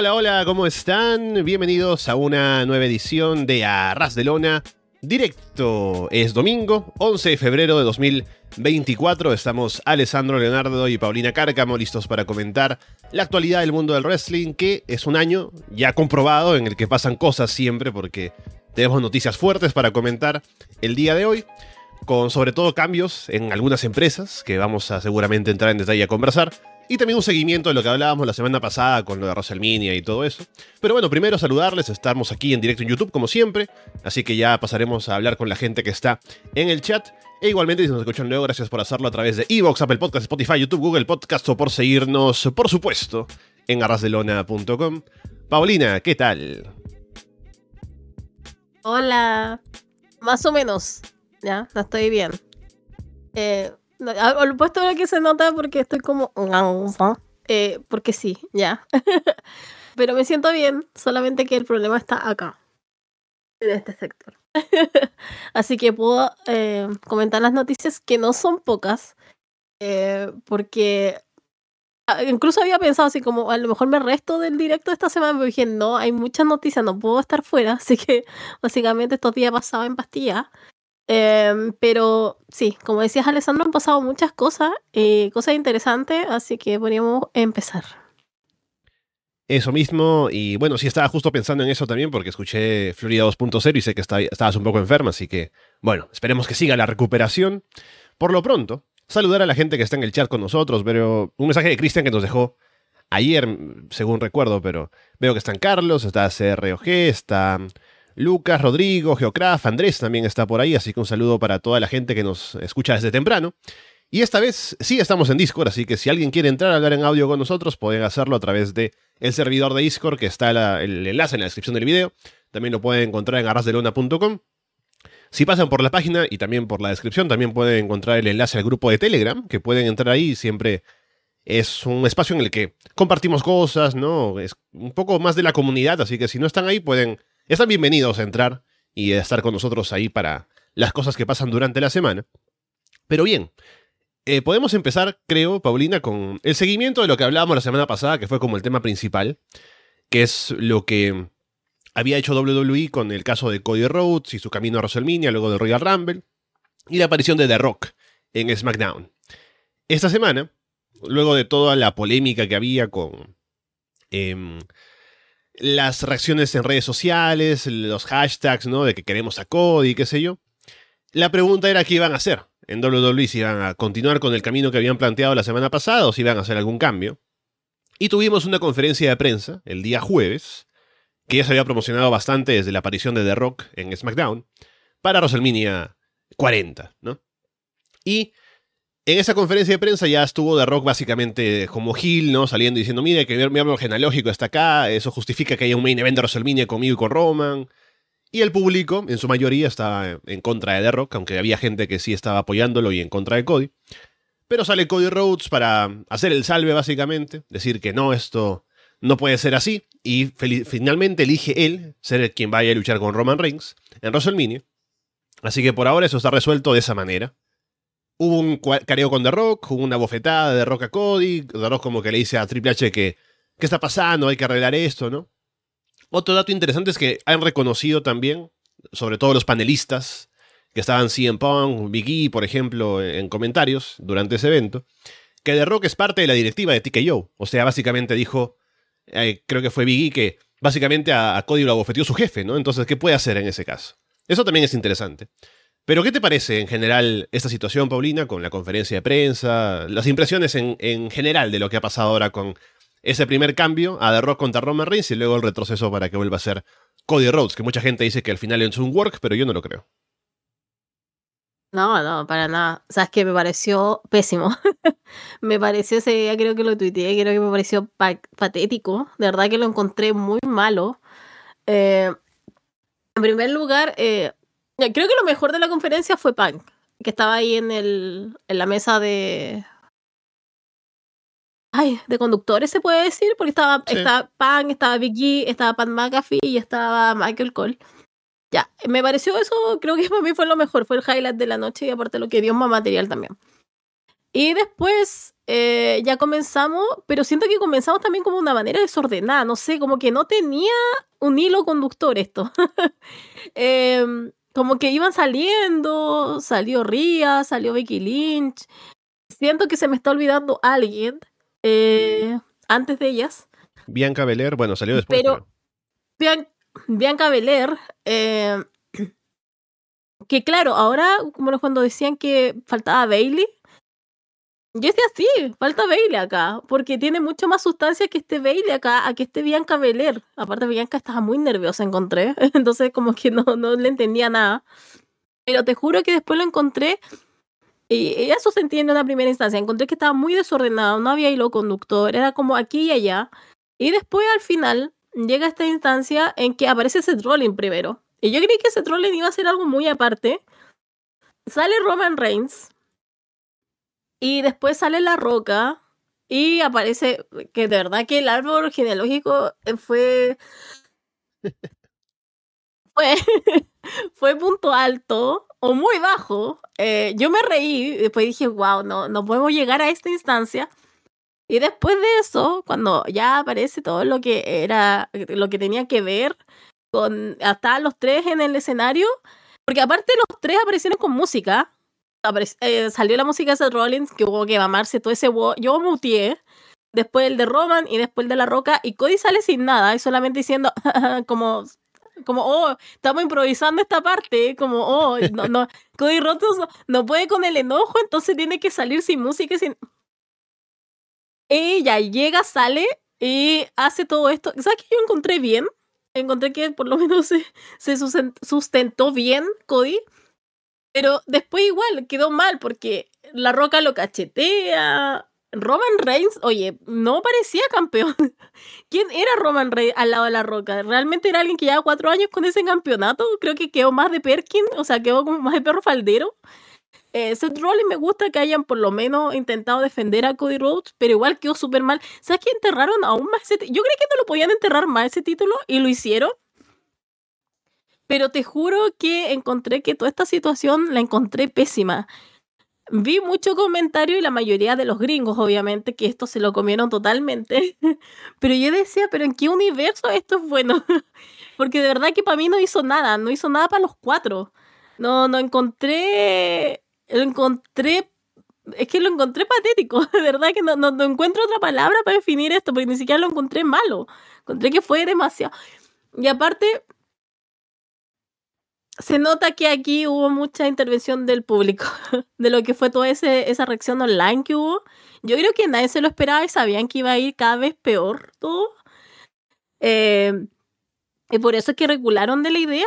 Hola, hola, ¿cómo están? Bienvenidos a una nueva edición de Arras de Lona. Directo es domingo, 11 de febrero de 2024. Estamos Alessandro Leonardo y Paulina Cárcamo listos para comentar la actualidad del mundo del wrestling, que es un año ya comprobado en el que pasan cosas siempre, porque tenemos noticias fuertes para comentar el día de hoy, con sobre todo cambios en algunas empresas, que vamos a seguramente entrar en detalle a conversar. Y también un seguimiento de lo que hablábamos la semana pasada con lo de WrestleMania y todo eso. Pero bueno, primero saludarles, estamos aquí en directo en YouTube como siempre, así que ya pasaremos a hablar con la gente que está en el chat. E igualmente, si nos escuchan luego, gracias por hacerlo a través de Evox, Apple Podcast, Spotify, YouTube, Google Podcast o por seguirnos, por supuesto, en arrasdelona.com. Paulina, ¿qué tal? Hola. Más o menos. Ya, no estoy bien. Eh, Lo puesto lo que se nota porque estoy como. Eh, porque sí, ya. Pero me siento bien, solamente que el problema está acá. En este sector. Así que puedo eh, comentar las noticias que no son pocas. eh, porque ah, incluso había pensado así como a lo mejor me resto del directo esta semana, pero dije, no, hay muchas noticias, no puedo estar fuera, así que básicamente estos días pasaba en pastilla. Em, pero sí, como decías Alessandro, han pasado muchas cosas, eh, cosas interesantes, así que podríamos empezar. Eso mismo, y bueno, sí estaba justo pensando en eso también porque escuché Florida 2.0 y sé que está- estabas un poco enferma, así que bueno, esperemos que siga la recuperación. Por lo pronto, saludar a la gente que está en el chat con nosotros, pero un mensaje de Cristian que nos dejó ayer, según recuerdo, pero veo que están Carlos, está CROG, está Lucas, Rodrigo, Geocraft, Andrés también está por ahí, así que un saludo para toda la gente que nos escucha desde temprano. Y esta vez sí estamos en Discord, así que si alguien quiere entrar a hablar en audio con nosotros, pueden hacerlo a través de el servidor de Discord, que está el enlace en la descripción del video. También lo pueden encontrar en arrasdelona.com. Si pasan por la página y también por la descripción, también pueden encontrar el enlace al grupo de Telegram, que pueden entrar ahí. Siempre es un espacio en el que compartimos cosas, ¿no? Es un poco más de la comunidad, así que si no están ahí, pueden. Están bienvenidos a entrar y a estar con nosotros ahí para las cosas que pasan durante la semana. Pero bien, eh, podemos empezar, creo, Paulina, con el seguimiento de lo que hablábamos la semana pasada, que fue como el tema principal, que es lo que había hecho WWE con el caso de Cody Rhodes y su camino a WrestleMania, luego del Royal Rumble, y la aparición de The Rock en SmackDown. Esta semana, luego de toda la polémica que había con em, las reacciones en redes sociales, los hashtags, ¿no? De que queremos a Cody, qué sé yo. La pregunta era qué iban a hacer en WWE, si iban a continuar con el camino que habían planteado la semana pasada o si iban a hacer algún cambio. Y tuvimos una conferencia de prensa el día jueves, que ya se había promocionado bastante desde la aparición de The Rock en SmackDown, para WrestleMania 40, ¿no? Y en esa conferencia de prensa ya estuvo The Rock básicamente como Gil, ¿no? Saliendo y diciendo, mire, que mi árbol genealógico está acá, eso justifica que haya un main event de WrestleMania conmigo y con Roman. Y el público, en su mayoría, estaba en contra de The Rock, aunque había gente que sí estaba apoyándolo y en contra de Cody. Pero sale Cody Rhodes para hacer el salve, básicamente, decir que no, esto no puede ser así, y finalmente elige él ser quien vaya a luchar con Roman Reigns en WrestleMania. Así que por ahora eso está resuelto de esa manera. Hubo un careo con The Rock, hubo una bofetada de Rock a Cody, The Rock como que le dice a Triple H que ¿qué está pasando? Hay que arreglar esto, ¿no? Otro dato interesante es que han reconocido también, sobre todo los panelistas, que estaban CM Punk, Big E, por ejemplo, en comentarios durante ese evento, que The Rock es parte de la directiva de TKO. O sea, básicamente dijo, eh, creo que fue Big E que básicamente a, a Cody lo abofeteó su jefe, ¿no? Entonces, ¿qué puede hacer en ese caso? Eso también es interesante. Pero, ¿qué te parece en general esta situación, Paulina, con la conferencia de prensa? Las impresiones en, en general de lo que ha pasado ahora con ese primer cambio a The Rock contra Roman Reigns y luego el retroceso para que vuelva a ser Cody Rhodes, que mucha gente dice que al final es un work, pero yo no lo creo. No, no, para nada. O sea, que me pareció pésimo. me pareció ese día, creo que lo tuiteé, creo que me pareció pa- patético. De verdad que lo encontré muy malo. Eh, en primer lugar, eh, creo que lo mejor de la conferencia fue Punk, que estaba ahí en, el, en la mesa de... Ay, de conductores se puede decir, porque estaba, Sí. estaba Punk, estaba Big E, estaba Pat McAfee y estaba Michael Cole. Ya, me pareció eso, creo que para mí fue lo mejor, fue el highlight de la noche y aparte lo que dio más material también. Y después eh, ya comenzamos, pero siento que comenzamos también como una manera desordenada, no sé, como que no tenía un hilo conductor esto. Em, como que iban saliendo, salió Ria, salió Becky Lynch. Siento que se me está olvidando alguien eh, antes de ellas. Bianca Belair, bueno, salió después. Pero, Bianca Belair, eh, que claro, ahora, como cuando decían que faltaba Bailey, yo decía sí, falta Bailey acá, porque tiene mucho más sustancia que este Bailey acá, a que este Bianca Belair. Aparte, Bianca estaba muy nerviosa, encontré, entonces como que no, no le entendía nada. Pero te juro que después lo encontré y eso se entiende en una primera instancia. Encontré que estaba muy desordenado, no había hilo conductor, era como aquí y allá. Y después al final llega esta instancia en que aparece ese trolling primero. Y yo creí que ese trolling iba a ser algo muy aparte. Sale Roman Reigns. Y después sale La Roca. Y aparece que de verdad que el árbol genealógico fue. fue, fue punto alto o muy bajo. Eh, yo me reí. Después dije, wow, no, no podemos llegar a esta instancia. Y después de eso, cuando ya aparece todo lo que era, lo que tenía que ver con hasta los tres en el escenario, porque aparte los tres aparecieron con música. Eh, salió la música de Seth Rollins, que hubo que mamarse todo ese yo mutié. Después el de Roman y después el de La Roca. Y Cody sale sin nada, y solamente diciendo como como, oh, estamos improvisando esta parte, como, oh, no, no, Cody Rhodes no, no, puede con el enojo, entonces tiene que salir sin música sin... Ella llega, sale y hace todo esto. ¿Sabes que yo encontré bien? Encontré que por lo menos se, se sustentó bien Cody. Pero después igual quedó mal porque La Roca lo cachetea. Roman Reigns, oye, no parecía campeón. ¿Quién era Roman Reigns al lado de La Roca? ¿Realmente era alguien que lleva cuatro años con ese campeonato? Creo que quedó más de Perkin, o sea, quedó como más de perro faldero. Eh, Seth Rollins me gusta que hayan por lo menos intentado defender a Cody Rhodes, pero igual quedó súper mal. ¿Sabes que enterraron aún más ese Yo creí que no lo podían enterrar más ese título y lo hicieron. Pero te juro que encontré que toda esta situación la encontré pésima. Vi mucho comentario y la mayoría de los gringos, obviamente, que esto se lo comieron totalmente. Pero yo decía, ¿pero en qué universo esto es bueno? Porque de verdad que para mí no hizo nada, no hizo nada para los cuatro. No, no encontré lo encontré, es que lo encontré patético, de verdad que no, no, encuentro otra palabra para definir esto, porque ni siquiera lo encontré malo, encontré que fue demasiado. Y aparte, se nota que aquí hubo mucha intervención del público, de lo que fue toda ese, esa reacción online que hubo. Yo creo que nadie se lo esperaba y sabían que iba a ir cada vez peor todo. Eh, y por eso es que regularon de la idea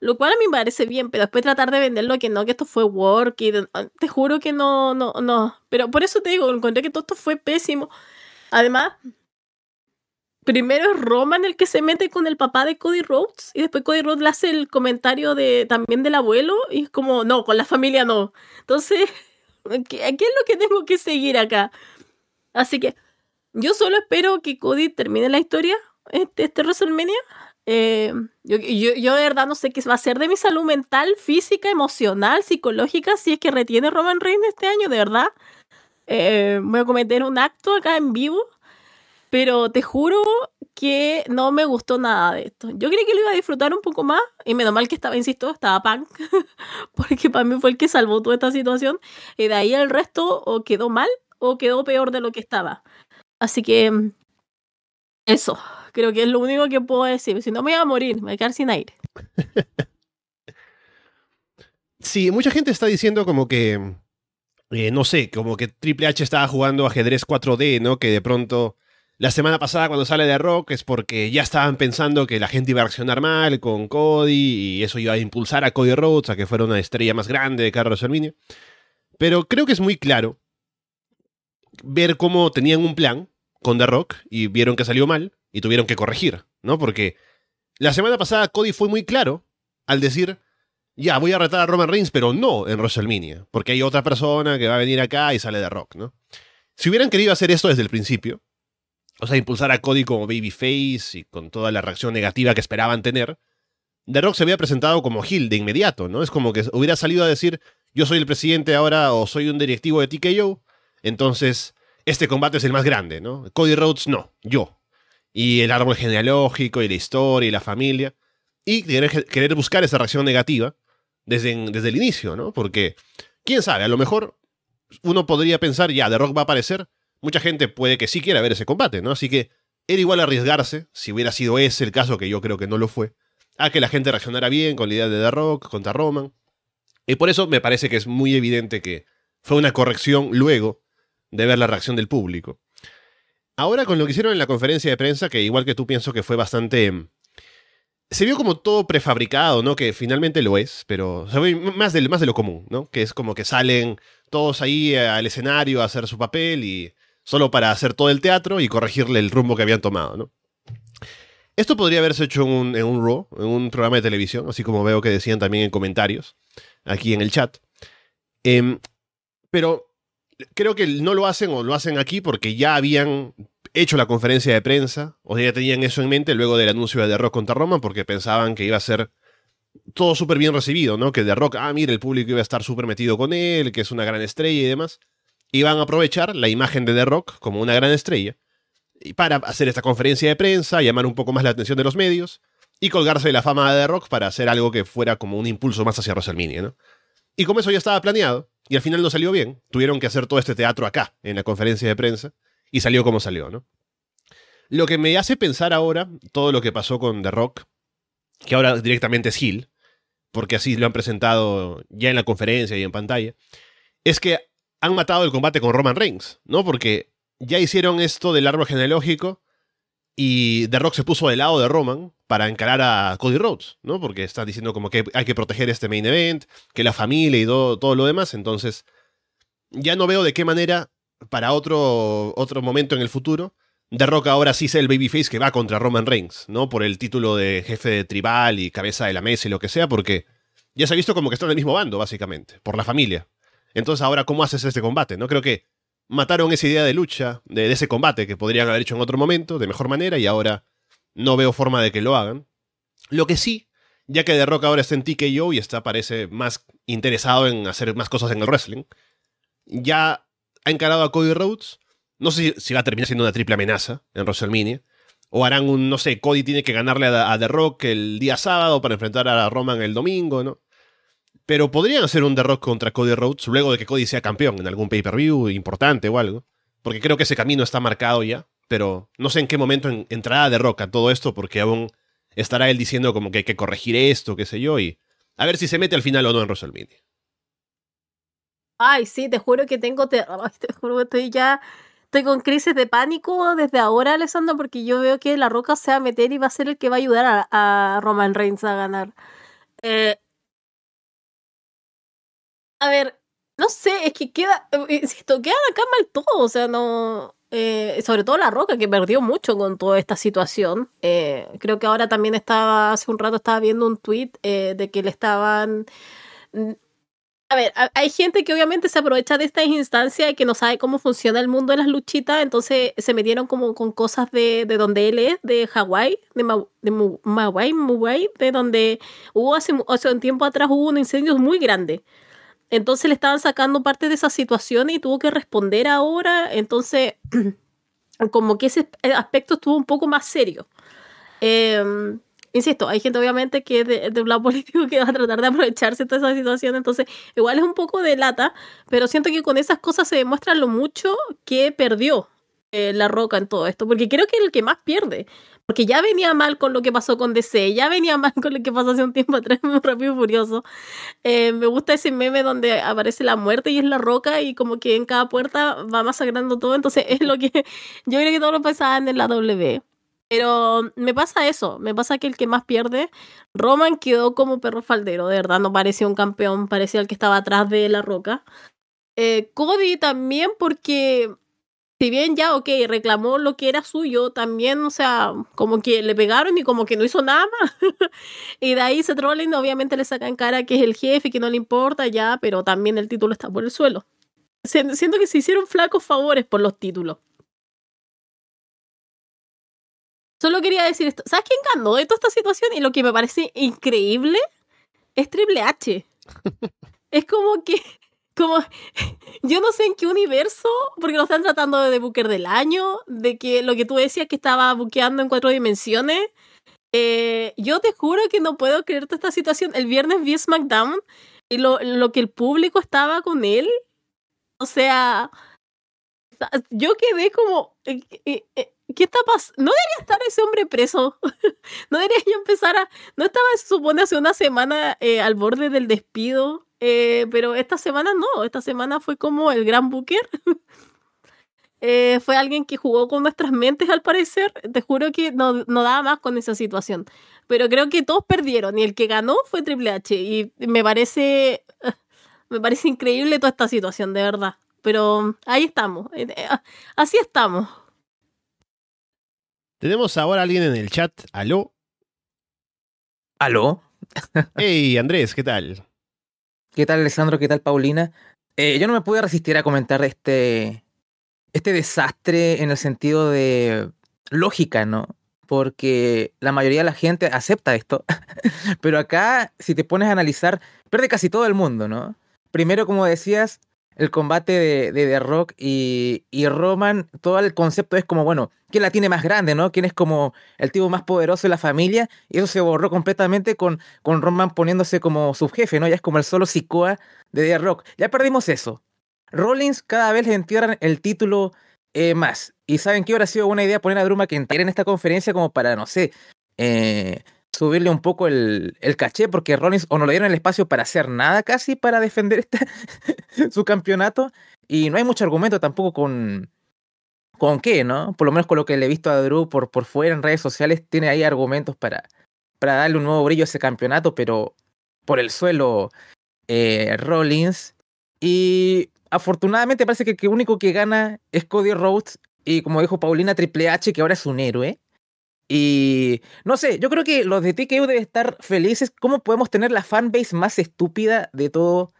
lo cual a mí me parece bien, pero después tratar de venderlo que no, que esto fue work y ah, te juro que no, no, no. Pero por eso te digo, encontré que todo esto fue pésimo. Además, primero es Roman el que se mete con el papá de Cody Rhodes y después Cody Rhodes le hace el comentario de también del abuelo y es como, no, con la familia no. Entonces, ¿qué, es lo que tengo que seguir acá? Así que yo solo espero que Cody termine la historia, este, este WrestleMania, eh, yo, yo, de verdad no sé qué va a ser de mi salud mental, física, emocional, psicológica, si es que retiene Roman Reigns este año, de verdad. Eh, voy a cometer un acto acá en vivo, pero te juro que no me gustó nada de esto. Yo creí que lo iba a disfrutar un poco más, y menos mal que estaba, insisto, estaba Punk, porque para mí fue el que salvó toda esta situación, y de ahí el resto o quedó mal o quedó peor de lo que estaba. Así que eso. Creo que es lo único que puedo decir. Si no me voy a morir, me voy a quedar sin aire. sí, mucha gente está diciendo como que, eh, no sé, como que Triple H estaba jugando ajedrez 4D, ¿no? Que de pronto, la semana pasada cuando sale de Rock es porque ya estaban pensando que la gente iba a reaccionar mal con Cody y eso iba a impulsar a Cody Rhodes a que fuera una estrella más grande de Carlos Arminio. Pero creo que es muy claro ver cómo tenían un plan con The Rock y vieron que salió mal y tuvieron que corregir, ¿no? Porque la semana pasada Cody fue muy claro al decir, ya, voy a retar a Roman Reigns, pero no en WrestleMania, porque hay otra persona que va a venir acá y sale de Rock, ¿no? Si hubieran querido hacer esto desde el principio, o sea, impulsar a Cody como babyface y con toda la reacción negativa que esperaban tener, The Rock se había presentado como Hill de inmediato, ¿no? Es como que hubiera salido a decir, yo soy el presidente ahora o soy un directivo de TKO, entonces este combate es el más grande, ¿no? Cody Rhodes no, yo. Y el árbol genealógico y la historia y la familia. Y querer, buscar esa reacción negativa desde, desde el inicio, ¿no? Porque, quién sabe, a lo mejor uno podría pensar, ya, The Rock va a aparecer. Mucha gente puede que sí quiera ver ese combate, ¿no? Así que era igual arriesgarse, si hubiera sido ese el caso, que yo creo que no lo fue, a que la gente reaccionara bien con la idea de The Rock contra Roman. Y por eso me parece que es muy evidente que fue una corrección luego de ver la reacción del público. Ahora con lo que hicieron en la conferencia de prensa, que igual que tú pienso que fue bastante... Se vio como todo prefabricado, ¿no? Que finalmente lo es, pero se ve más de, más de lo común, ¿no? Que es como que salen todos ahí al escenario a hacer su papel y solo para hacer todo el teatro y corregirle el rumbo que habían tomado, ¿no? Esto podría haberse hecho en un, en Raw, en un programa de televisión, así como veo que decían también en comentarios, aquí en el chat. Em, pero creo que no lo hacen o lo hacen aquí porque ya habían hecho la conferencia de prensa, o ya tenían eso en mente luego del anuncio de The Rock contra Roman, porque pensaban que iba a ser todo súper bien recibido, ¿no? Que The Rock, ah, mire, el público iba a estar súper metido con él, que es una gran estrella y demás. Iban a aprovechar la imagen de The Rock como una gran estrella y para hacer esta conferencia de prensa, llamar un poco más la atención de los medios y colgarse de la fama de The Rock para hacer algo que fuera como un impulso más hacia WrestleMania, ¿no? Y como eso ya estaba planeado y al final no salió bien, tuvieron que hacer todo este teatro acá, en la conferencia de prensa, y salió como salió, ¿no? Lo que me hace pensar ahora todo lo que pasó con The Rock que ahora directamente es Hill, porque así lo han presentado ya en la conferencia y en pantalla, es que han matado el combate con Roman Reigns, ¿no? Porque ya hicieron esto del árbol genealógico y The Rock se puso del lado de Roman para encarar a Cody Rhodes, ¿no? Porque está diciendo como que hay que proteger este main event, que la familia y todo, todo lo demás, entonces ya no veo de qué manera para otro, otro momento en el futuro The Rock ahora sí es el babyface que va contra Roman Reigns, ¿no? Por el título de jefe de tribal y cabeza de la mesa y lo que sea, porque ya se ha visto como que está en el mismo bando, básicamente, por la familia. Entonces ahora, ¿cómo haces este combate? No creo que mataron esa idea de lucha, de, ese combate que podrían haber hecho en otro momento, de mejor manera, y ahora no veo forma de que lo hagan. Lo que sí, ya que The Rock ahora está en TKO y está, parece, más interesado en hacer más cosas en el wrestling, ya ha encarado a Cody Rhodes no sé si va a terminar siendo una triple amenaza en WrestleMania. O harán un, no sé, Cody tiene que ganarle a, The Rock el día sábado para enfrentar a Roman el domingo, ¿no? Pero podrían hacer un The contra Cody Rhodes luego de que Cody sea campeón en algún pay-per-view importante o algo. Porque creo que ese camino está marcado ya. Pero no sé en qué momento entrará The Rock a todo esto porque aún estará él diciendo como que hay que corregir esto, qué sé yo, y a ver si se mete al final o no en WrestleMania. Ay, sí, te juro que tengo, te, te juro que estoy ya estoy con crisis de pánico desde ahora, Alessandro, porque yo veo que La Roca se va a meter y va a ser el que va a ayudar a, Roman Reigns a ganar. Eh, a ver, no sé, es que queda, eh, insisto, queda acá mal todo, o sea, no... Eh, sobre todo La Roca, que perdió mucho con toda esta situación. creo que ahora también estaba, hace un rato estaba viendo un tweet de que le estaban a ver, hay gente que obviamente se aprovecha de esta instancia y que no sabe cómo funciona el mundo de las luchitas, entonces se metieron como con cosas de, de donde él es, de Hawái, de, Ma, de Mawai, de donde hubo hace, hace un tiempo atrás hubo un incendio muy grande. Entonces le estaban sacando parte de esa situación y tuvo que responder ahora, entonces como que ese aspecto estuvo un poco más serio. Eh, insisto, hay gente obviamente que de, de un lado político que va a tratar de aprovecharse de toda esa situación, entonces igual es un poco de lata, pero siento que con esas cosas se demuestra lo mucho que perdió eh, la roca en todo esto, porque creo que el que más pierde, porque ya venía mal con lo que pasó con DC, ya venía mal con lo que pasó hace un tiempo atrás, muy rápido y furioso. Eh, me gusta ese meme donde aparece la muerte y es la roca y como que en cada puerta va masacrando todo, entonces es lo que yo creo que todos lo pensaban en la W. Pero me pasa eso, me pasa que el que más pierde, Roman quedó como perro faldero, de verdad, no parecía un campeón, parecía el que estaba atrás de la roca. Eh, Cody también porque, si bien ya, ok, reclamó lo que era suyo, también, o sea, como que le pegaron y como que no hizo nada más. y de ahí se trolling, obviamente le sacan cara que es el jefe, que no le importa ya, pero también el título está por el suelo. Siento que se hicieron flacos favores por los títulos. Solo quería decir esto. ¿Sabes quién ganó de toda esta situación? Y lo que me parece increíble es Triple H. es como que, como, yo no sé en qué universo, porque lo están tratando de Booker del año, de que lo que tú decías que estaba buqueando en cuatro dimensiones. Eh, yo te juro que no puedo creer toda esta situación. El viernes vi SmackDown y lo, lo que el público estaba con él. O sea, yo quedé como, eh, eh, eh, ¿qué está pasando? No debería estar ese hombre preso. no debería yo empezar a... No estaba, se supone, hace una semana al borde del despido. pero esta semana no, esta semana fue como el gran Booker. fue alguien que jugó con nuestras mentes al parecer. Te juro que no, no daba más con esa situación. Pero creo que todos perdieron y el que ganó fue Triple H. Y me parece... Me parece increíble toda esta situación, de verdad. Pero ahí estamos. Eh, eh, así estamos. Tenemos ahora a alguien en el chat. ¿Aló? ¿Aló? hey, Andrés, ¿qué tal? ¿Qué tal, Alessandro? ¿Qué tal, Paulina? Eh, yo no me pude resistir a comentar este, este desastre en el sentido de lógica, ¿no? Porque la mayoría de la gente acepta esto. Pero acá, si te pones a analizar, pierde casi todo el mundo, ¿no? Primero, como decías, el combate de, de The Rock y, y, Roman, todo el concepto es como, bueno, ¿quién la tiene más grande, no? ¿Quién es como el tipo más poderoso de la familia? Y eso se borró completamente con, con Roman poniéndose como subjefe, ¿no? Ya es como el solo Sikoa de The Rock. Ya perdimos eso. Rollins cada vez le entierran el título eh, más. Y saben que hubiera sido buena idea poner a que entierre en esta conferencia como para, no sé, eh, subirle un poco el, caché, porque Rollins o no le dieron el espacio para hacer nada casi para defender este, su campeonato, y no hay mucho argumento tampoco con, con qué, ¿no? Por lo menos con lo que le he visto a Drew por, por fuera en redes sociales, tiene ahí argumentos para, para darle un nuevo brillo a ese campeonato, pero por el suelo eh, Rollins. Y afortunadamente parece que el único que gana es Cody Rhodes, y como dijo Paulina Triple H, que ahora es un héroe. Y no sé, yo creo que los de TKO deben estar felices. ¿Cómo podemos tener la fanbase más estúpida de todo,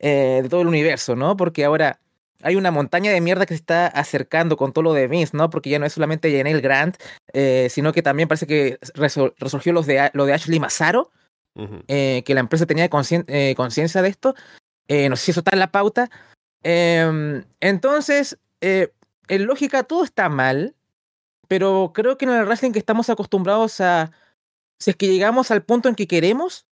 eh, de todo el universo, no? Porque ahora hay una montaña de mierda que se está acercando con todo lo de Vince, ¿no? Porque ya no es solamente Janelle Grant, eh, sino que también parece que resurgió los de, lo de Ashley Mazzaro, eh, que la empresa tenía conciencia de esto. no sé si eso está en la pauta. Em, entonces, en lógica, todo está mal pero creo que en el wrestling que estamos acostumbrados a, si es que llegamos al punto en que queremos,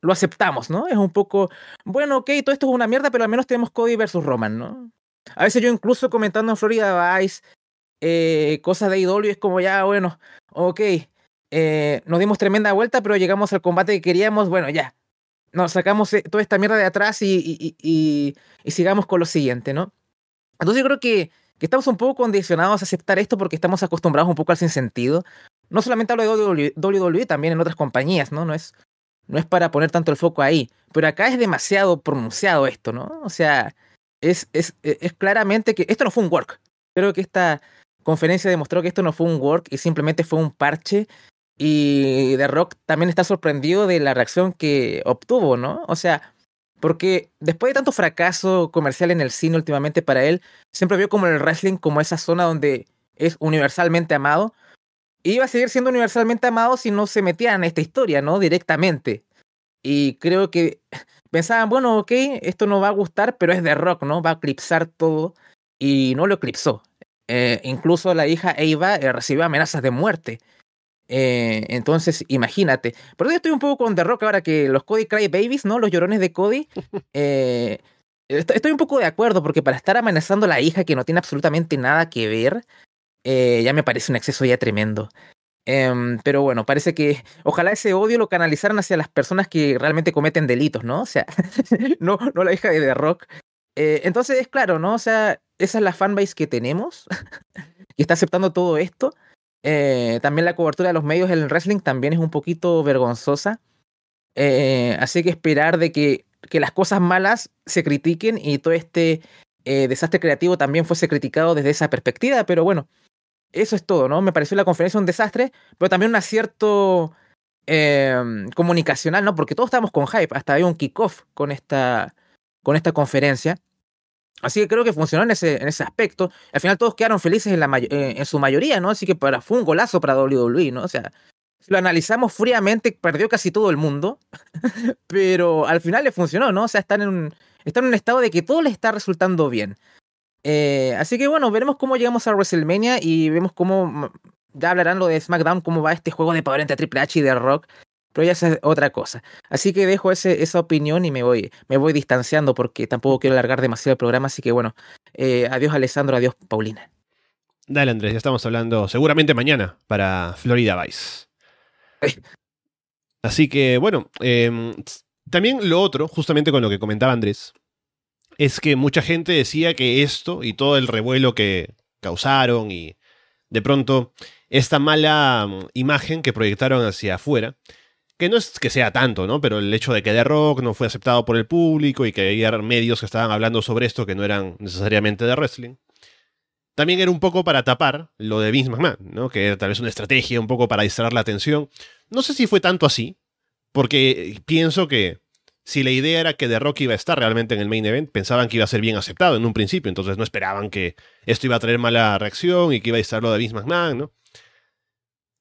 lo aceptamos, ¿no? Es un poco, bueno, ok, todo esto es una mierda, pero al menos tenemos Cody versus Roman, ¿no? A veces yo incluso comentando en Florida Vice eh, cosas de IW es como ya, bueno, ok, eh, nos dimos tremenda vuelta, pero llegamos al combate que queríamos, bueno, ya, nos sacamos eh, toda esta mierda de atrás y, y, y, y sigamos con lo siguiente, ¿no? Entonces yo creo que que estamos un poco condicionados a aceptar esto porque estamos acostumbrados un poco al sinsentido. No solamente hablo de WWE, también en otras compañías, ¿no? No es, no es para poner tanto el foco ahí. Pero acá es demasiado pronunciado esto, ¿no? O sea, es, es, e, es claramente que esto no fue un work. Creo que esta conferencia demostró que esto no fue un work y simplemente fue un parche. Y The Rock también está sorprendido de la reacción que obtuvo, ¿no? O sea, porque después de tanto fracaso comercial en el cine últimamente para él, siempre vio como el wrestling como esa zona donde es universalmente amado. Y iba a seguir siendo universalmente amado si no se metían en esta historia, ¿no? Directamente. Y creo que pensaban, bueno, ok, esto no va a gustar, pero es de rock, ¿no? Va a eclipsar todo. Y no lo eclipsó. Eh, incluso la hija Eva eh, recibió amenazas de muerte. Eh, entonces, imagínate. Por eso estoy un poco con The Rock ahora que los Cody Cry Babies, ¿no? Los llorones de Cody. Eh, estoy un poco de acuerdo porque para estar amenazando a la hija que no tiene absolutamente nada que ver, eh, ya me parece un exceso ya tremendo. Em, pero bueno, parece que ojalá ese odio lo canalizaran hacia las personas que realmente cometen delitos, ¿no? O sea, no, no la hija de The Rock. entonces, es claro, ¿no? O sea, esa es la fanbase que tenemos, y está aceptando todo esto. Eh, también la cobertura de los medios en el wrestling también es un poquito vergonzosa. Eh, así que esperar de que, que, las cosas malas se critiquen y todo este eh, desastre creativo también fuese criticado desde esa perspectiva. Pero bueno, eso es todo, ¿no? Me pareció la conferencia un desastre, pero también un acierto comunicacional, ¿no? Porque todos estábamos con hype, hasta había un kickoff con esta, con esta conferencia. Así que creo que funcionó en ese, en ese aspecto. Al final todos quedaron felices en, la en su mayoría, ¿no? Así que para, fue un golazo para WWE, ¿no? O sea, si lo analizamos fríamente, perdió casi todo el mundo, pero al final le funcionó, ¿no? O sea, están en un, están en un estado de que todo le está resultando bien. Eh, así que bueno, veremos cómo llegamos a WrestleMania y vemos cómo, ya hablarán lo de SmackDown, cómo va este juego de poder entre Triple H y The Rock pero ya es otra cosa. Así que dejo ese, esa opinión y me voy, me voy distanciando porque tampoco quiero alargar demasiado el programa. Así que bueno, eh, adiós Alessandro, adiós Paulina. Dale Andrés, ya estamos hablando seguramente mañana para Florida Vice. Así que bueno, em, también lo otro, justamente con lo que comentaba Andrés, es que mucha gente decía que esto y todo el revuelo que causaron y de pronto esta mala mm, imagen que proyectaron hacia afuera que no es que sea tanto, ¿no? Pero el hecho de que The Rock no fue aceptado por el público y que había medios que estaban hablando sobre esto que no eran necesariamente de wrestling, también era un poco para tapar lo de Vince McMahon, ¿no? Que era tal vez una estrategia un poco para distraer la atención. No sé si fue tanto así, porque pienso que si la idea era que The Rock iba a estar realmente en el main event, pensaban que iba a ser bien aceptado en un principio, entonces no esperaban que esto iba a traer mala reacción y que iba a distraer lo de Vince McMahon, ¿no?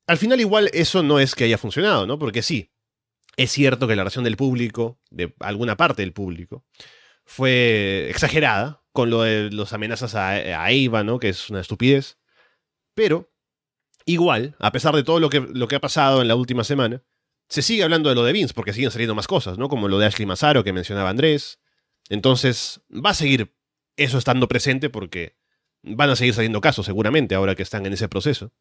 Al final igual eso no es que haya funcionado, ¿no? Porque sí, es cierto que la reacción del público, de alguna parte del público, fue exagerada con lo de las amenazas a, Eva, ¿no? Que es una estupidez. Pero, igual, a pesar de todo lo que, lo que ha pasado en la última semana, se sigue hablando de lo de Vince porque siguen saliendo más cosas, ¿no? Como lo de Ashley Massaro que mencionaba Andrés. Entonces, va a seguir eso estando presente porque van a seguir saliendo casos seguramente ahora que están en ese proceso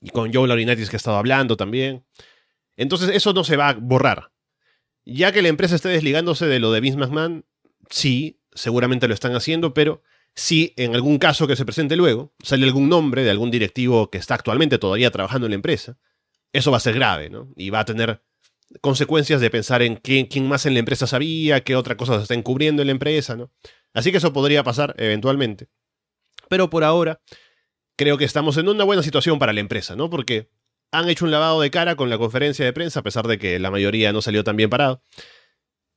y con Joe Laurinaitis que ha estado hablando también. Entonces eso no se va a borrar. Ya que la empresa esté desligándose de lo de Vince McMahon, sí, seguramente lo están haciendo, pero si en algún caso que se presente luego sale algún nombre de algún directivo que está actualmente todavía trabajando en la empresa, eso va a ser grave, ¿no? Y va a tener consecuencias de pensar en quién, quién más en la empresa sabía, qué otra cosa se está encubriendo en la empresa, ¿no? Así que eso podría pasar eventualmente. Pero por ahora, creo que estamos en una buena situación para la empresa, ¿no? Porque han hecho un lavado de cara con la conferencia de prensa, a pesar de que la mayoría no salió tan bien parado.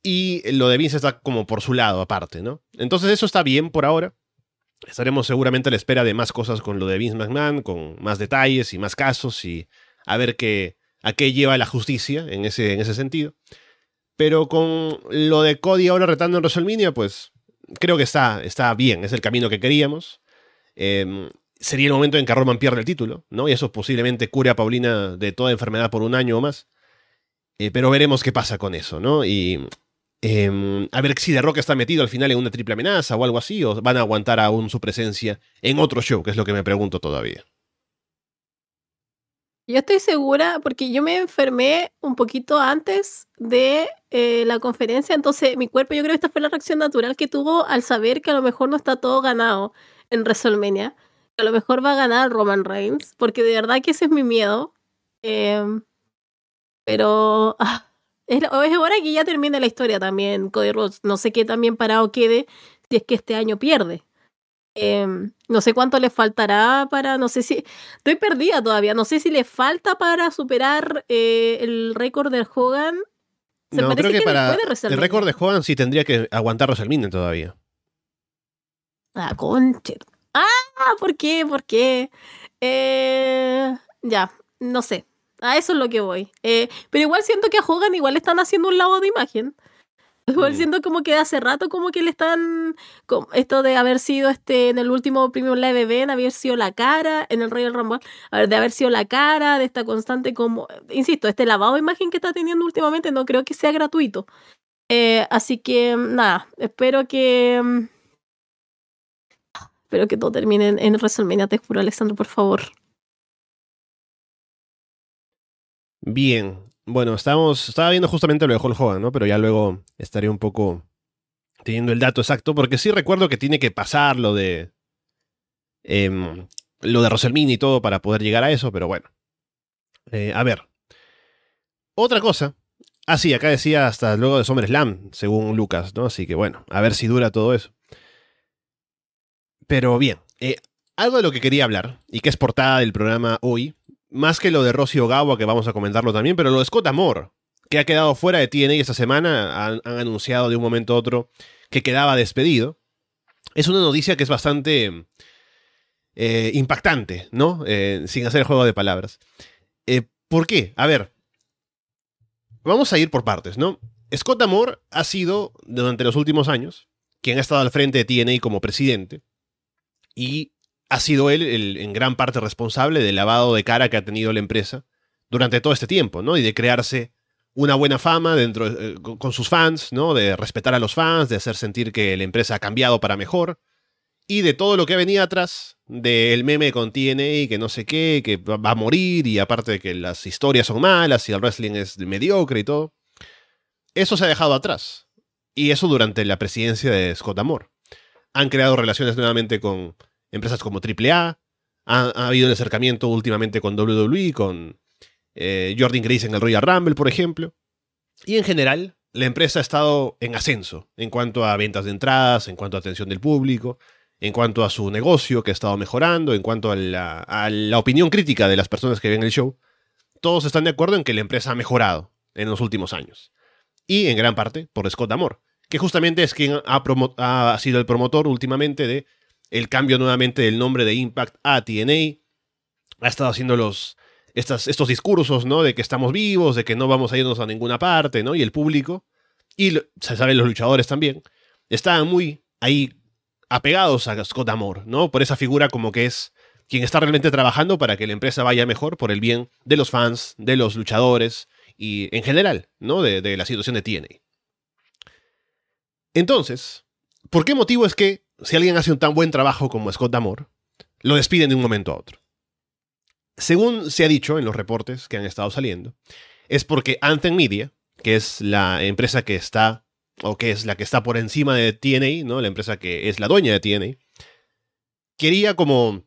Y lo de Vince está como por su lado, aparte, ¿no? Entonces eso está bien por ahora. Estaremos seguramente a la espera de más cosas con lo de Vince McMahon, con más detalles y más casos y a ver qué, a qué lleva la justicia en ese, en ese sentido. Pero con lo de Cody ahora retando en WrestleMania, pues creo que está, está bien, es el camino que queríamos. Eh, sería el momento en que Roman pierde el título, ¿no? Y eso posiblemente cure a Paulina de toda enfermedad por un año o más. Eh, pero veremos qué pasa con eso, ¿no? Y em, a ver si The Rock está metido al final en una triple amenaza o algo así, o van a aguantar aún su presencia en otro show, que es lo que me pregunto todavía. Yo estoy segura, porque yo me enfermé un poquito antes de eh, la conferencia, entonces mi cuerpo, yo creo que esta fue la reacción natural que tuvo al saber que a lo mejor no está todo ganado en WrestleMania a lo mejor va a ganar Roman Reigns, porque de verdad que ese es mi miedo. Em, pero ah, es, hora que ya termine la historia también, Cody Rhodes. No sé qué tan bien parado quede si es que este año pierde. Em, no sé cuánto le faltará para, no sé si, estoy perdida todavía, no sé si le falta para superar eh, el récord de Hogan. no, creo que, para el récord de Hogan sí tendría que aguantar WrestleMania todavía. Ah, conche. Ah, ¿por qué? ¿Por qué? Eh, ya, no sé. A eso es lo que voy. Eh, pero igual siento que a Hogan igual están haciendo un lado de imagen. Igual mm. siento como que hace rato como que le están... Esto de haber sido este en el último Premium Live Event, haber sido la cara, en el Royal Rumble, de haber sido la cara, de esta constante como... Insisto, este lavado de imagen que está teniendo últimamente no creo que sea gratuito. Eh, así que nada, espero que Espero que todo termine en WrestleMania, te juro, por favor. Bien. Bueno, estamos, estaba viendo justamente lo de Hulk Hogan, ¿no? Pero ya luego estaré un poco teniendo el dato exacto, porque sí recuerdo que tiene que pasar lo de. Em, lo de WrestleMania y todo para poder llegar a eso, pero bueno. Eh, a ver. Otra cosa. Ah, sí, acá decía hasta luego de SummerSlam, según Lucas, ¿no? Así que bueno, a ver si dura todo eso. Pero bien, eh, algo de lo que quería hablar, y que es portada del programa hoy, más que lo de Rossi Ogawa, que vamos a comentarlo también, pero lo de Scott Amor, que ha quedado fuera de TNA esta semana, han, anunciado de un momento a otro que quedaba despedido. es una noticia que es bastante eh, impactante, ¿no? Eh, sin hacer juego de palabras. ¿Por qué? A ver, vamos a ir por partes, ¿no? Scott Amore ha sido, durante los últimos años, quien ha estado al frente de TNA como presidente y ha sido él el, en gran parte responsable del lavado de cara que ha tenido la empresa durante todo este tiempo, ¿no? Y de crearse una buena fama dentro eh, con sus fans, ¿no? De respetar a los fans, de hacer sentir que la empresa ha cambiado para mejor y de todo lo que venía atrás del meme con TNA, que no sé qué, que va a morir y aparte de que las historias son malas y el wrestling es mediocre y todo. Eso se ha dejado atrás. Y eso durante la presidencia de Scott Amore. Han creado relaciones nuevamente con empresas como AAA. Ha, ha habido un acercamiento últimamente con WWE, con eh, Jordan Grace en el Royal Rumble, por ejemplo. Y en general, la empresa ha estado en ascenso en cuanto a ventas de entradas, en cuanto a atención del público, en cuanto a su negocio que ha estado mejorando, en cuanto a la, a la opinión crítica de las personas que ven el show. Todos están de acuerdo en que la empresa ha mejorado en los últimos años y en gran parte por Scott Amore, que justamente es quien ha, sido el promotor últimamente de el cambio nuevamente del nombre de Impact a TNA. Ha estado haciendo los, estos discursos, ¿no? De que estamos vivos, de que no vamos a irnos a ninguna parte, ¿no? Y el público, y se saben los luchadores también, estaban muy ahí apegados a Scott Amore, ¿no? Por esa figura como que es quien está realmente trabajando para que la empresa vaya mejor por el bien de los fans, de los luchadores, y en general, ¿no? De, la situación de TNA. Entonces, ¿por qué motivo es que si alguien hace un tan buen trabajo como Scott Damore, lo despiden de un momento a otro? Según se ha dicho en los reportes que han estado saliendo, es porque Anthem Media, que es la empresa que está, o que es la que está por encima de TNA, ¿no? La empresa que es la dueña de TNA, quería como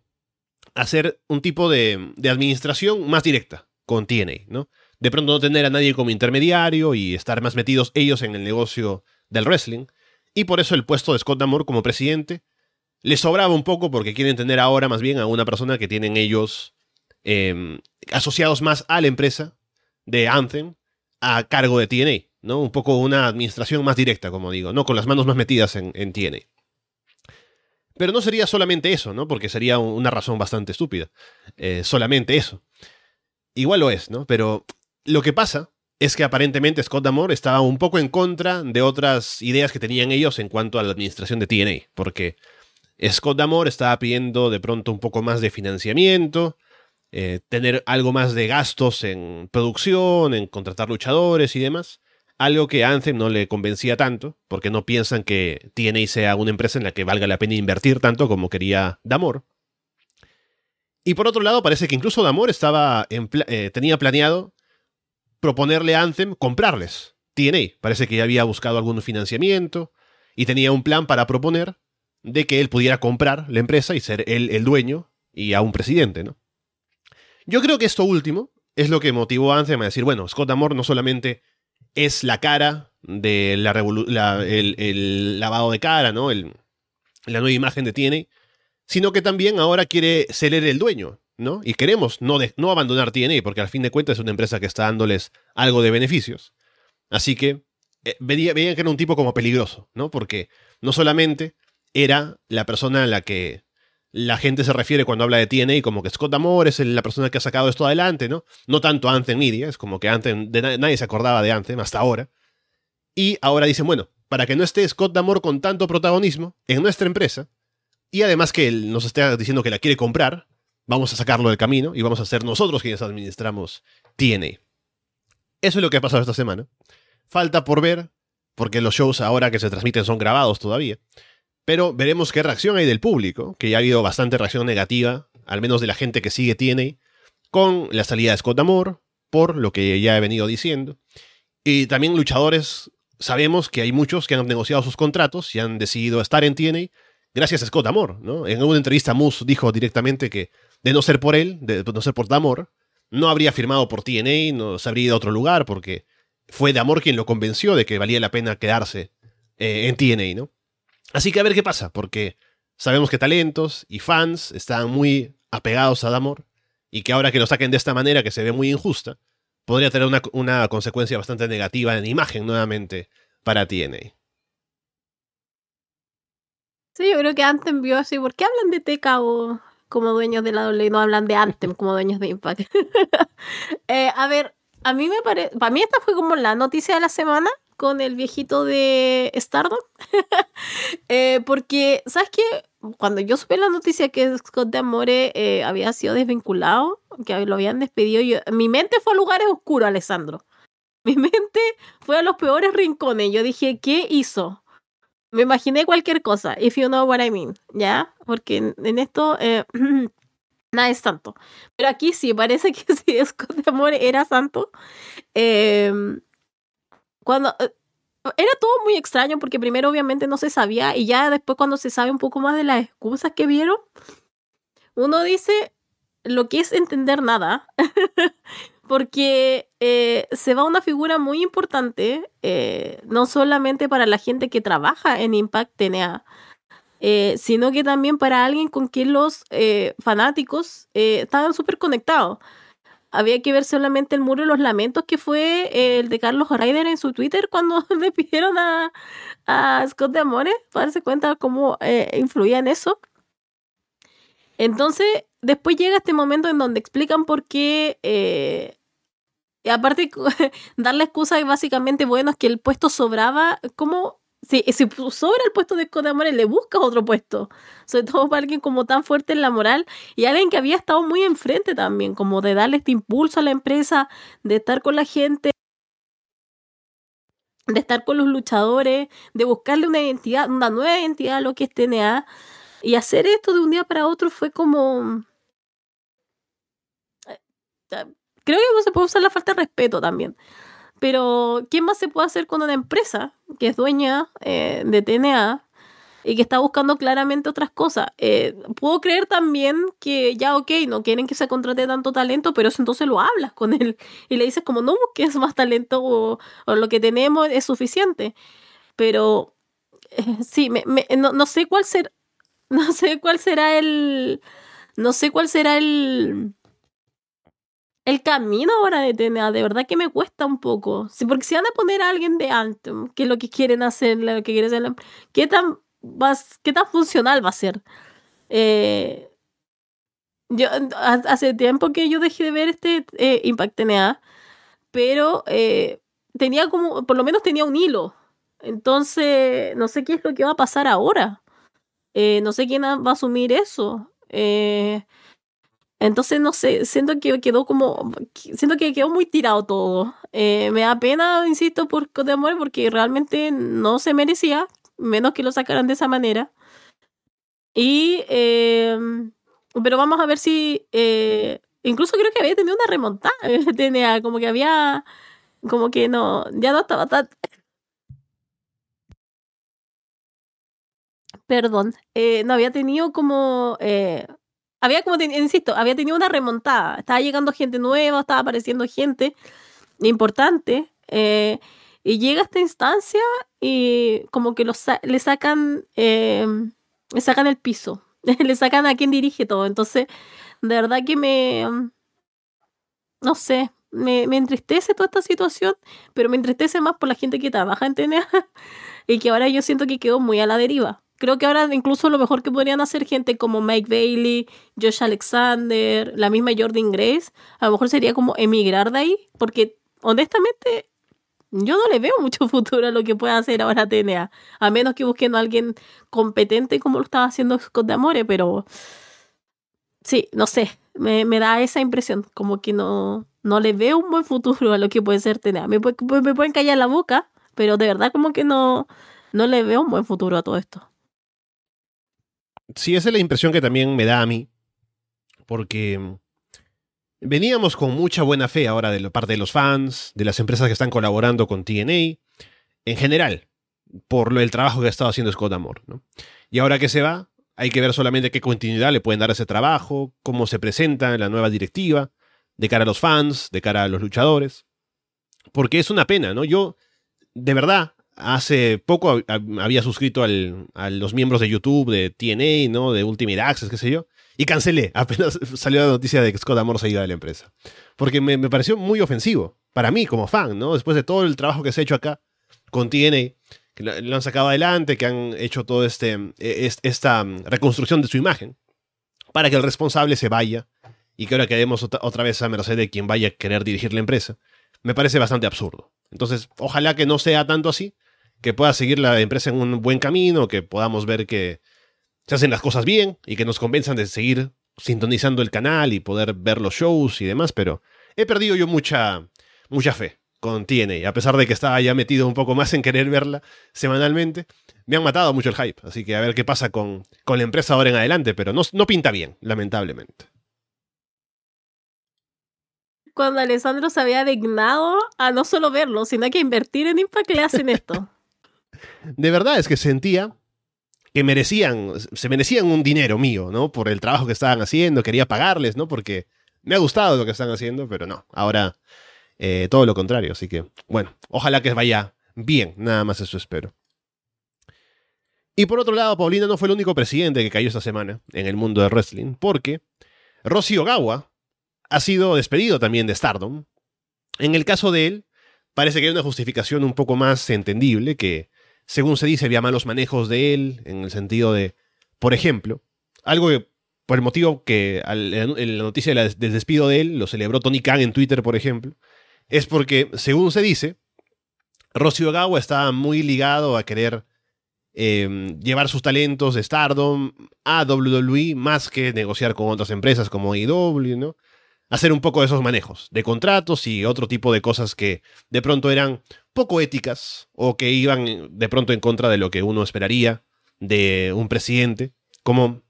hacer un tipo de, de administración más directa con TNA, ¿no? de pronto no tener a nadie como intermediario y estar más metidos ellos en el negocio del wrestling. Y por eso el puesto de Scott D'Amore como presidente le sobraba un poco porque quieren tener ahora más bien a una persona que tienen ellos em, asociados más a la empresa de Anthem a cargo de TNA, ¿no? Un poco una administración más directa, como digo, ¿no? Con las manos más metidas en, TNA. Pero no sería solamente eso, ¿no? Porque sería una razón bastante estúpida. Eh, solamente eso. Igual lo es, ¿no? Pero lo que pasa es que aparentemente Scott Damore estaba un poco en contra de otras ideas que tenían ellos en cuanto a la administración de TNA, porque Scott Damore estaba pidiendo de pronto un poco más de financiamiento, eh, tener algo más de gastos en producción, en contratar luchadores y demás, algo que a Anthem no le convencía tanto, porque no piensan que TNA sea una empresa en la que valga la pena invertir tanto como quería Damore. Y por otro lado, parece que incluso Damore estaba eh, tenía planeado proponerle a Anthem comprarles TNA. Parece que ya había buscado algún financiamiento y tenía un plan para proponer de que él pudiera comprar la empresa y ser él el dueño y a un presidente, ¿no? Yo creo que esto último es lo que motivó a Anthem a decir, bueno, Scott Amor no solamente es la cara de la, el, lavado de cara, ¿no? la nueva imagen de TNA, sino que también ahora quiere ser el dueño. ¿No? Y queremos no, no abandonar TNA, porque al fin de cuentas es una empresa que está dándoles algo de beneficios. Así que eh, veían, que era un tipo como peligroso, ¿no? Porque no solamente era la persona a la que la gente se refiere cuando habla de TNA, como que Scott Amore es la persona que ha sacado esto adelante, ¿no? No tanto Anthem Media, es como que Anthem, de nadie se acordaba de Anthem hasta ahora. Y ahora dicen, bueno, para que no esté Scott Damore con tanto protagonismo en nuestra empresa, y además que él nos esté diciendo que la quiere comprar, vamos a sacarlo del camino y vamos a ser nosotros quienes administramos TNA. Eso es lo que ha pasado esta semana. Falta por ver, porque los shows ahora que se transmiten son grabados todavía. Pero veremos qué reacción hay del público, que ya ha habido bastante reacción negativa, al menos de la gente que sigue TNA, con la salida de Scott Amor, por lo que ya he venido diciendo. Y también luchadores, sabemos que hay muchos que han negociado sus contratos y han decidido estar en TNA gracias a Scott Amor, ¿no? En una entrevista Moose dijo directamente que de no ser por él, de no ser por Damor, no habría firmado por TNA, no se habría ido a otro lugar, porque fue Damor quien lo convenció de que valía la pena quedarse eh, en TNA, ¿no? Así que a ver qué pasa, porque sabemos que talentos y fans están muy apegados a Damor, y que ahora que lo saquen de esta manera, que se ve muy injusta, podría tener una, consecuencia bastante negativa en imagen nuevamente para TNA. Sí, yo creo que Anthem vio así. ¿Por qué hablan de TKO como dueños de la y no hablan de Anthem como dueños de Impact? Eh, a ver, a mí me parece. Para mí, esta fue como la noticia de la semana con el viejito de Stardom. Eh, porque, ¿sabes qué? Cuando yo supe la noticia que Scott de Amore eh, había sido desvinculado, que lo habían despedido, yo, mi mente fue a lugares oscuros, Alessandro. Mi mente fue a los peores rincones. Yo dije, ¿qué hizo? Me imaginé cualquier cosa, if you know what I mean, ¿ya? Porque en, esto eh, nada es santo. Pero aquí sí, parece que si Scott de Amor era santo. Em, cuando. Eh, era todo muy extraño porque primero obviamente no se sabía y ya después cuando se sabe un poco más de las excusas que vieron, uno dice lo que es entender nada. porque eh, se va una figura muy importante, eh, no solamente para la gente que trabaja en Impact TNA, eh, sino que también para alguien con quien los fanáticos estaban súper conectados. Había que ver solamente el muro de los lamentos que fue el de Carlos Ryder en su Twitter cuando le pidieron a, a Scott de Amores para darse cuenta cómo influía en eso. Entonces, después llega este momento en donde explican por qué. Eh, y aparte, darle excusa y básicamente, bueno, es que el puesto sobraba. ¿Cómo? Si, si sobra el puesto de Scott Amore, le buscas otro puesto. Sobre todo para alguien como tan fuerte en la moral y alguien que había estado muy enfrente también, como de darle este impulso a la empresa, de estar con la gente, de estar con los luchadores, de buscarle una identidad, una nueva identidad a lo que es TNA. Y hacer esto de un día para otro fue como... Eh, creo que se puede usar la falta de respeto también. Pero, ¿qué más se puede hacer con una empresa que es dueña eh, de TNA y que está buscando claramente otras cosas? Eh, puedo creer también que ya, ok, no quieren que se contrate tanto talento, pero eso entonces lo hablas con él y le dices como, no busques más talento o, lo que tenemos es suficiente. Pero, sí, me, no, no, sé cuál ser, no sé cuál será el. No sé cuál será el. El camino ahora de TNA, de verdad que me cuesta un poco. Sí, porque si van a poner a alguien de Anthem, que es lo que quieren hacer, lo que quieren hacer, ¿qué tan, va, qué tan funcional va a ser? Eh, yo, hace tiempo que yo dejé de ver este eh, Impact TNA, pero eh, tenía como, por lo menos tenía un hilo. Entonces, no sé qué es lo que va a pasar ahora. Eh, no sé quién va a asumir eso. Eh, entonces, no sé, siento que quedó como, siento que quedó muy tirado todo. Eh, me da pena, insisto, por de Amor, porque realmente no se merecía, menos que lo sacaran de esa manera. Y, pero vamos a ver si, incluso creo que había tenido una remontada, tenía como que había, como que no, ya no estaba tan, perdón, eh, no había tenido como, eh, había como, insisto, había tenido una remontada, estaba llegando gente nueva, estaba apareciendo gente importante, eh, y llega esta instancia y como que los, le sacan, le sacan el piso, le sacan a quien dirige todo, entonces, de verdad que me, no sé, me, me, entristece toda esta situación, pero me entristece más por la gente que trabaja en TNA y que ahora yo siento que quedó muy a la deriva. Creo que ahora incluso lo mejor que podrían hacer gente como Mike Bailey, Josh Alexander, la misma Jordan Grace, a lo mejor sería como emigrar de ahí, porque honestamente yo no le veo mucho futuro a lo que pueda hacer ahora TNA, a menos que busquen a alguien competente como lo estaba haciendo Scott de Amore, pero sí, no sé, me, da esa impresión, como que no, no le veo un buen futuro a lo que puede ser TNA. Me, me pueden callar la boca, pero de verdad como que no, no le veo un buen futuro a todo esto sí, esa es la impresión que también me da a mí, porque veníamos con mucha buena fe ahora de la parte de los fans, de las empresas que están colaborando con TNA, en general, por lo, el trabajo que ha estado haciendo Scott Amor. ¿no? Y ahora que se va, hay que ver solamente qué continuidad le pueden dar a ese trabajo, cómo se presenta en la nueva directiva, de cara a los fans, de cara a los luchadores. Porque es una pena, ¿no? Yo, de verdad, hace poco había suscrito a los miembros de YouTube de TNA, ¿no? De Ultimate Access, qué sé yo. Y cancelé, apenas salió la noticia de que Scott Amor se iba de la empresa. Porque me, pareció muy ofensivo, para mí como fan, ¿no? Después de todo el trabajo que se ha hecho acá con TNA, que lo, han sacado adelante, que han hecho toda este, e, esta mm, reconstrucción de su imagen, para que el responsable se vaya y que ahora quedemos otra vez a merced de quien vaya a querer dirigir la empresa, me parece bastante absurdo. Entonces, ojalá que no sea tanto así, que pueda seguir la empresa en un buen camino, que podamos ver que se hacen las cosas bien y que nos convenzan de seguir sintonizando el canal y poder ver los shows y demás, pero he perdido yo mucha, mucha fe con TNA, a pesar de que estaba ya metido un poco más en querer verla semanalmente. Me han matado mucho el hype, así que a ver qué pasa con, con la empresa ahora en adelante, pero no, no pinta bien, lamentablemente. Cuando Alessandro se había dignado a no solo verlo, sino que invertir en Impact le hacen esto. De verdad es que sentía que merecían, se merecían un dinero mío, ¿no? Por el trabajo que estaban haciendo, quería pagarles, ¿no? Porque me ha gustado lo que están haciendo, pero no, ahora eh, todo lo contrario, así que, bueno, ojalá que vaya bien, nada más eso espero. Y por otro lado, Paulina no fue el único presidente que cayó esta semana en el mundo del wrestling, porque Rossi Ogawa ha sido despedido también de Stardom. En el caso de él, parece que hay una justificación un poco más entendible, que según se dice, había malos manejos de él, en el sentido de, por ejemplo, algo que, por el motivo que en la noticia del despido de él, lo celebró Tony Khan en Twitter, por ejemplo, es porque, según se dice, Rossi Ogawa estaba muy ligado a querer em, llevar sus talentos de Stardom a WWE más que negociar con otras empresas como IW, ¿no? Hacer un poco de esos manejos de contratos y otro tipo de cosas que de pronto eran poco éticas o que iban de pronto en contra de lo que uno esperaría de un presidente, como,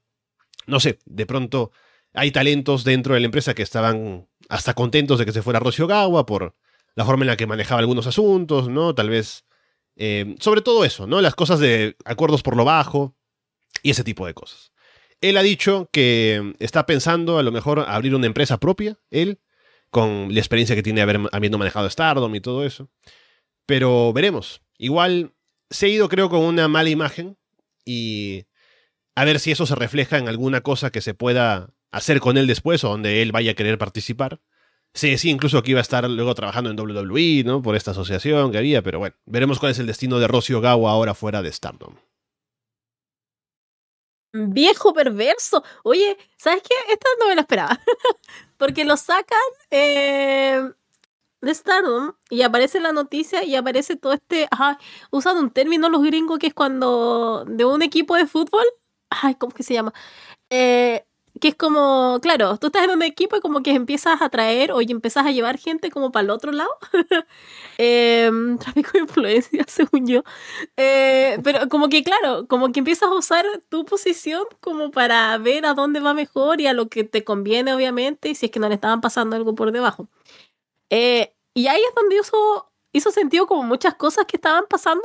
no sé, de pronto hay talentos dentro de la empresa que estaban hasta contentos de que se fuera Rocio Gawa por la forma en la que manejaba algunos asuntos, ¿no? Tal vez, eh, sobre todo eso, ¿no? Las cosas de acuerdos por lo bajo y ese tipo de cosas. Él ha dicho que está pensando a lo mejor abrir una empresa propia, él, con la experiencia que tiene haber, habiendo manejado Stardom y todo eso. Pero veremos. Igual se ha ido, creo, con una mala imagen y a ver si eso se refleja en alguna cosa que se pueda hacer con él después o donde él vaya a querer participar. Sí, sí, incluso que iba a estar luego trabajando en WWE, ¿no? Por esta asociación que había, pero bueno, veremos cuál es el destino de Rossi Ogawa ahora fuera de Stardom. Viejo perverso. Oye, ¿sabes qué? Esta no me la esperaba. Porque lo sacan eh, de Stardom y aparece la noticia y aparece todo este. Ajá, usan un término los gringos que es cuando. de un equipo de fútbol. Ay, ¿cómo que se llama? Eh, que es como, claro, tú estás en un equipo y como que empiezas a traer o empiezas a llevar gente como para el otro lado. Em, tráfico de influencia, según yo. Eh, pero como que, claro, como que empiezas a usar tu posición como para ver a dónde va mejor y a lo que te conviene, obviamente, y si es que no le estaban pasando algo por debajo. Eh, y ahí es donde hizo, hizo sentido como muchas cosas que estaban pasando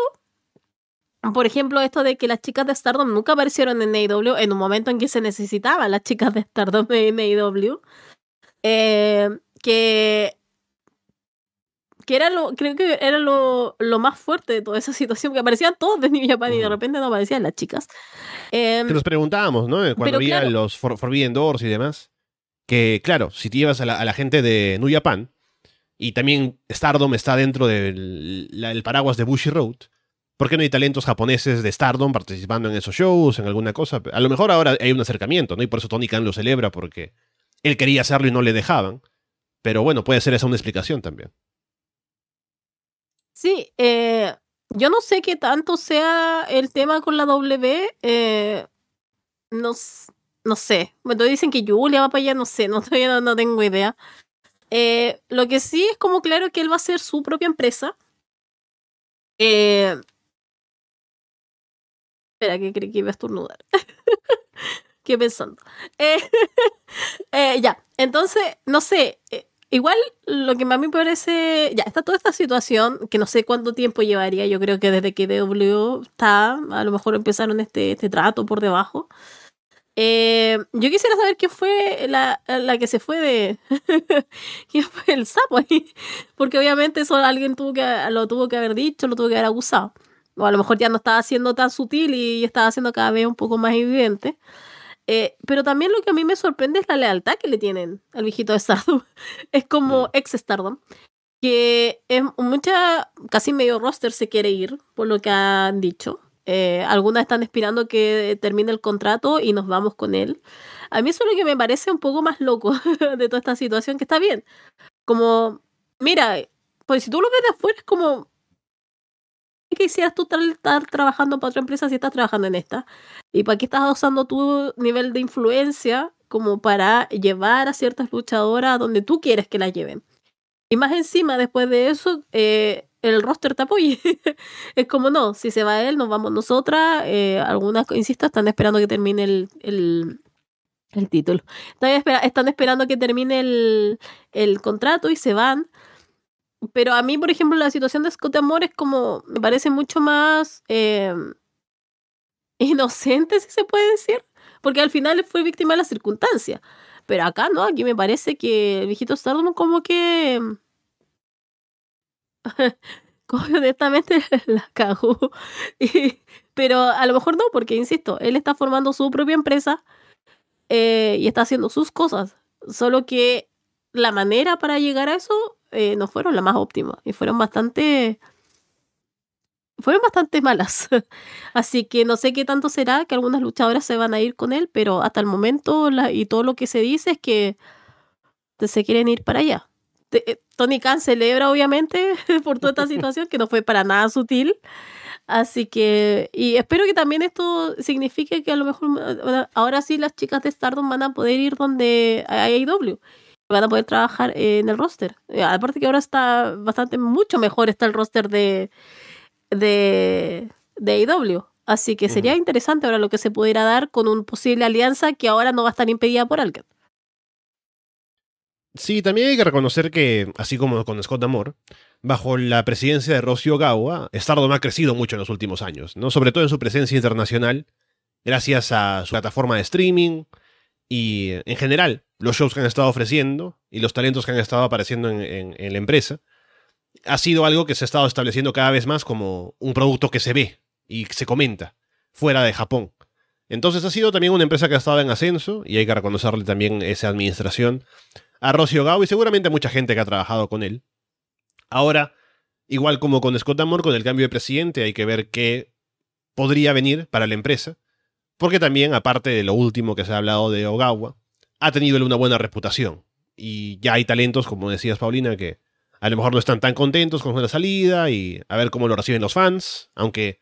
por ejemplo, esto de que las chicas de Stardom nunca aparecieron en AEW en un momento en que se necesitaban las chicas de Stardom en AEW. Eh, que que era lo, creo que era lo, lo, más fuerte de toda esa situación, que aparecían todos de New Japan y de repente no aparecían las chicas. Eh, que nos preguntábamos, ¿no? Cuando había los Forbidden Doors y demás, que claro, si te llevas a la, gente de New Japan, y también Stardom está dentro del paraguas de Bushy Road, ¿Por qué no hay talentos japoneses de Stardom participando en esos shows, en alguna cosa? A lo mejor ahora hay un acercamiento, ¿no? Y por eso Tony Khan lo celebra, porque él quería hacerlo y no le dejaban. Pero bueno, puede ser esa una explicación también. Sí, eh, yo no sé qué tanto sea el tema con la W. Eh, no, sé. Bueno, dicen que Julia va para allá, no sé, no, tengo idea. Eh, lo que sí es como claro que él va a hacer su propia empresa. Eh, Espera, que creí que iba a estornudar. ¿Qué pensando? Eh, eh, ya, entonces, no sé. Eh, igual lo que más me parece. Ya, está toda esta situación que no sé cuánto tiempo llevaría. Yo creo que desde que DW está, a lo mejor empezaron este, este trato por debajo. yo quisiera saber qué fue la, la que se fue de. ¿Quién fue el sapo ahí? Porque obviamente eso alguien tuvo que, lo tuvo que haber dicho, lo tuvo que haber abusado o a lo mejor ya no estaba siendo tan sutil y estaba siendo cada vez un poco más evidente. Eh, pero también lo que a mí me sorprende es la lealtad que le tienen al viejito de Stardom. es como mm. ex Stardom. que es mucha, casi medio roster se quiere ir, por lo que han dicho. Eh, algunas están esperando que termine el contrato y nos vamos con él. A mí eso es lo que me parece un poco más loco de toda esta situación, que está bien. Como, mira, pues si tú lo ves de afuera es como, ¿qué quisieras tú estar trabajando para otra empresa si estás trabajando en esta? ¿Y para qué estás usando tu nivel de influencia como para llevar a ciertas luchadoras a donde tú quieres que las lleven? Y más encima, después de eso, eh, el roster te apoye. es como no, si se va él, nos vamos nosotras. Eh, algunas, insisto, están esperando que termine el, el, título. Están, esperando que termine el, el, contrato y se van. Pero a mí, por ejemplo, la situación de Scott Amor es como, me parece mucho más eh, inocente, si se puede decir. Porque al final fue víctima de la circunstancia. Pero acá no, aquí me parece que el viejito Stardom como que... honestamente la cagó. pero a lo mejor no, porque insisto, él está formando su propia empresa eh, y está haciendo sus cosas. Solo que la manera para llegar a eso eh, no fueron las más óptimas y fueron bastante fueron bastante malas. Así que no sé qué tanto será que algunas luchadoras se van a ir con él, pero hasta el momento y todo lo que se dice es que se quieren ir para allá. Eh, Tony Khan celebra obviamente por toda esta situación que no fue para nada sutil. Así que, y espero que también esto signifique que a lo mejor ahora sí las chicas de Stardom van a poder ir donde hay AEW van a poder trabajar en el roster. Eh, aparte que ahora está bastante, mucho mejor está el roster de, de, de AEW. Así que sería interesante ahora lo que se pudiera dar con una posible alianza que ahora no va a estar impedida por alguien. Sí, también hay que reconocer que, así como con Scott Amor, bajo la presidencia de Rossi Ogawa, Stardom ha crecido mucho en los últimos años, ¿no? sobre todo en su presencia internacional, gracias a su plataforma de streaming y, en general, los shows que han estado ofreciendo y los talentos que han estado apareciendo en la empresa ha sido algo que se ha estado estableciendo cada vez más como un producto que se ve y se comenta fuera de Japón. Entonces ha sido también una empresa que ha estado en ascenso y hay que reconocerle también esa administración a Rossi Gao y seguramente mucha gente que ha trabajado con él. Ahora, igual como con Scott Amor, con el cambio de presidente hay que ver qué podría venir para la empresa, porque también, aparte de lo último que se ha hablado de Ogawa, ha tenido una buena reputación. Y ya hay talentos, como decías Paulina, que a lo mejor no están tan contentos con la salida y a ver cómo lo reciben los fans, aunque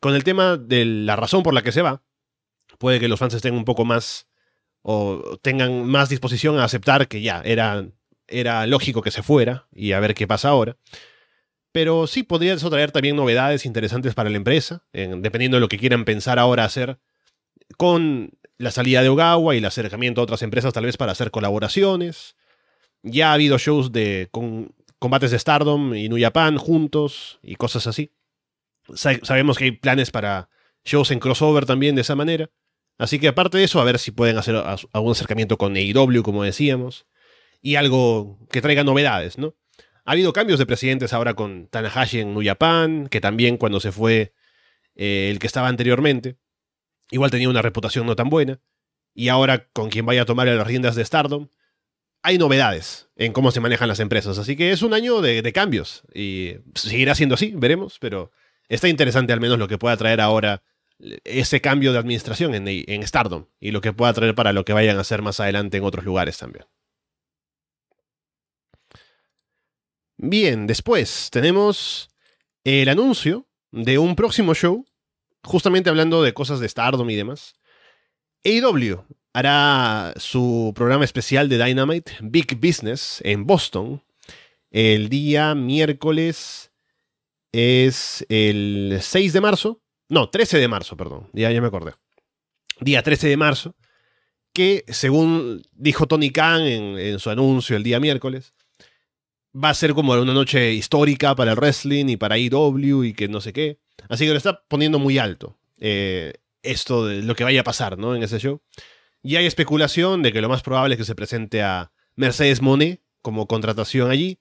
con el tema de la razón por la que se va, puede que los fans estén un poco más o tengan más disposición a aceptar que ya era, era lógico que se fuera y a ver qué pasa ahora. Pero sí podría eso traer también novedades interesantes para la empresa, dependiendo de lo que quieran pensar ahora hacer con la salida de Ogawa y el acercamiento a otras empresas tal vez para hacer colaboraciones. Ya ha habido shows de, con combates de Stardom y New Japan juntos y cosas así. sabemos que hay planes para shows en crossover también de esa manera. Así que aparte de eso, a ver si pueden hacer algún acercamiento con AEW, como decíamos, y algo que traiga novedades, ¿no? Ha habido cambios de presidentes ahora con Tanahashi en New Japan, que también cuando se fue eh, el que estaba anteriormente, igual tenía una reputación no tan buena, y ahora con quien vaya a tomar las riendas de Stardom, hay novedades en cómo se manejan las empresas. Así que es un año de, cambios. Y seguirá siendo así, veremos. Pero está interesante al menos lo que pueda traer ahora ese cambio de administración en, en Stardom. Y lo que pueda traer para lo que vayan a hacer más adelante en otros lugares también. Bien, después tenemos el anuncio de un próximo show. Justamente hablando de cosas de Stardom y demás. AEW hará su programa especial de Dynamite, Big Business, en Boston. El día miércoles es el 6 de marzo. No, 13 de marzo, perdón. Ya, ya me acordé. Día 13 de marzo. Que según dijo Tony Khan en, en su anuncio el día miércoles, va a ser como una noche histórica para el wrestling y para IW y que no sé qué. Así que lo está poniendo muy alto. Eh, esto de lo que vaya a pasar, ¿no? En ese show. Y hay especulación de que lo más probable es que se presente a Mercedes Monet como contratación allí.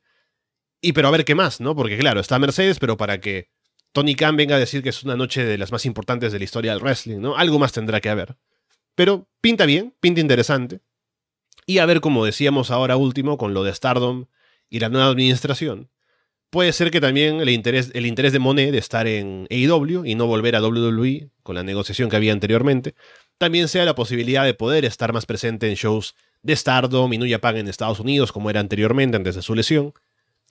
Y pero a ver qué más, ¿no? Porque claro, está Mercedes, pero para que Tony Khan venga a decir que es una noche de las más importantes de la historia del wrestling, ¿no? Algo más tendrá que haber. Pero pinta bien, pinta interesante. Y a ver, como decíamos ahora último, con lo de Stardom y la nueva administración, puede ser que también el interés, el interés de Monet de estar en AEW y no volver a WWE con la negociación que había anteriormente, también sea la posibilidad de poder estar más presente en shows de Stardom y New Japan en Estados Unidos como era anteriormente antes de su lesión.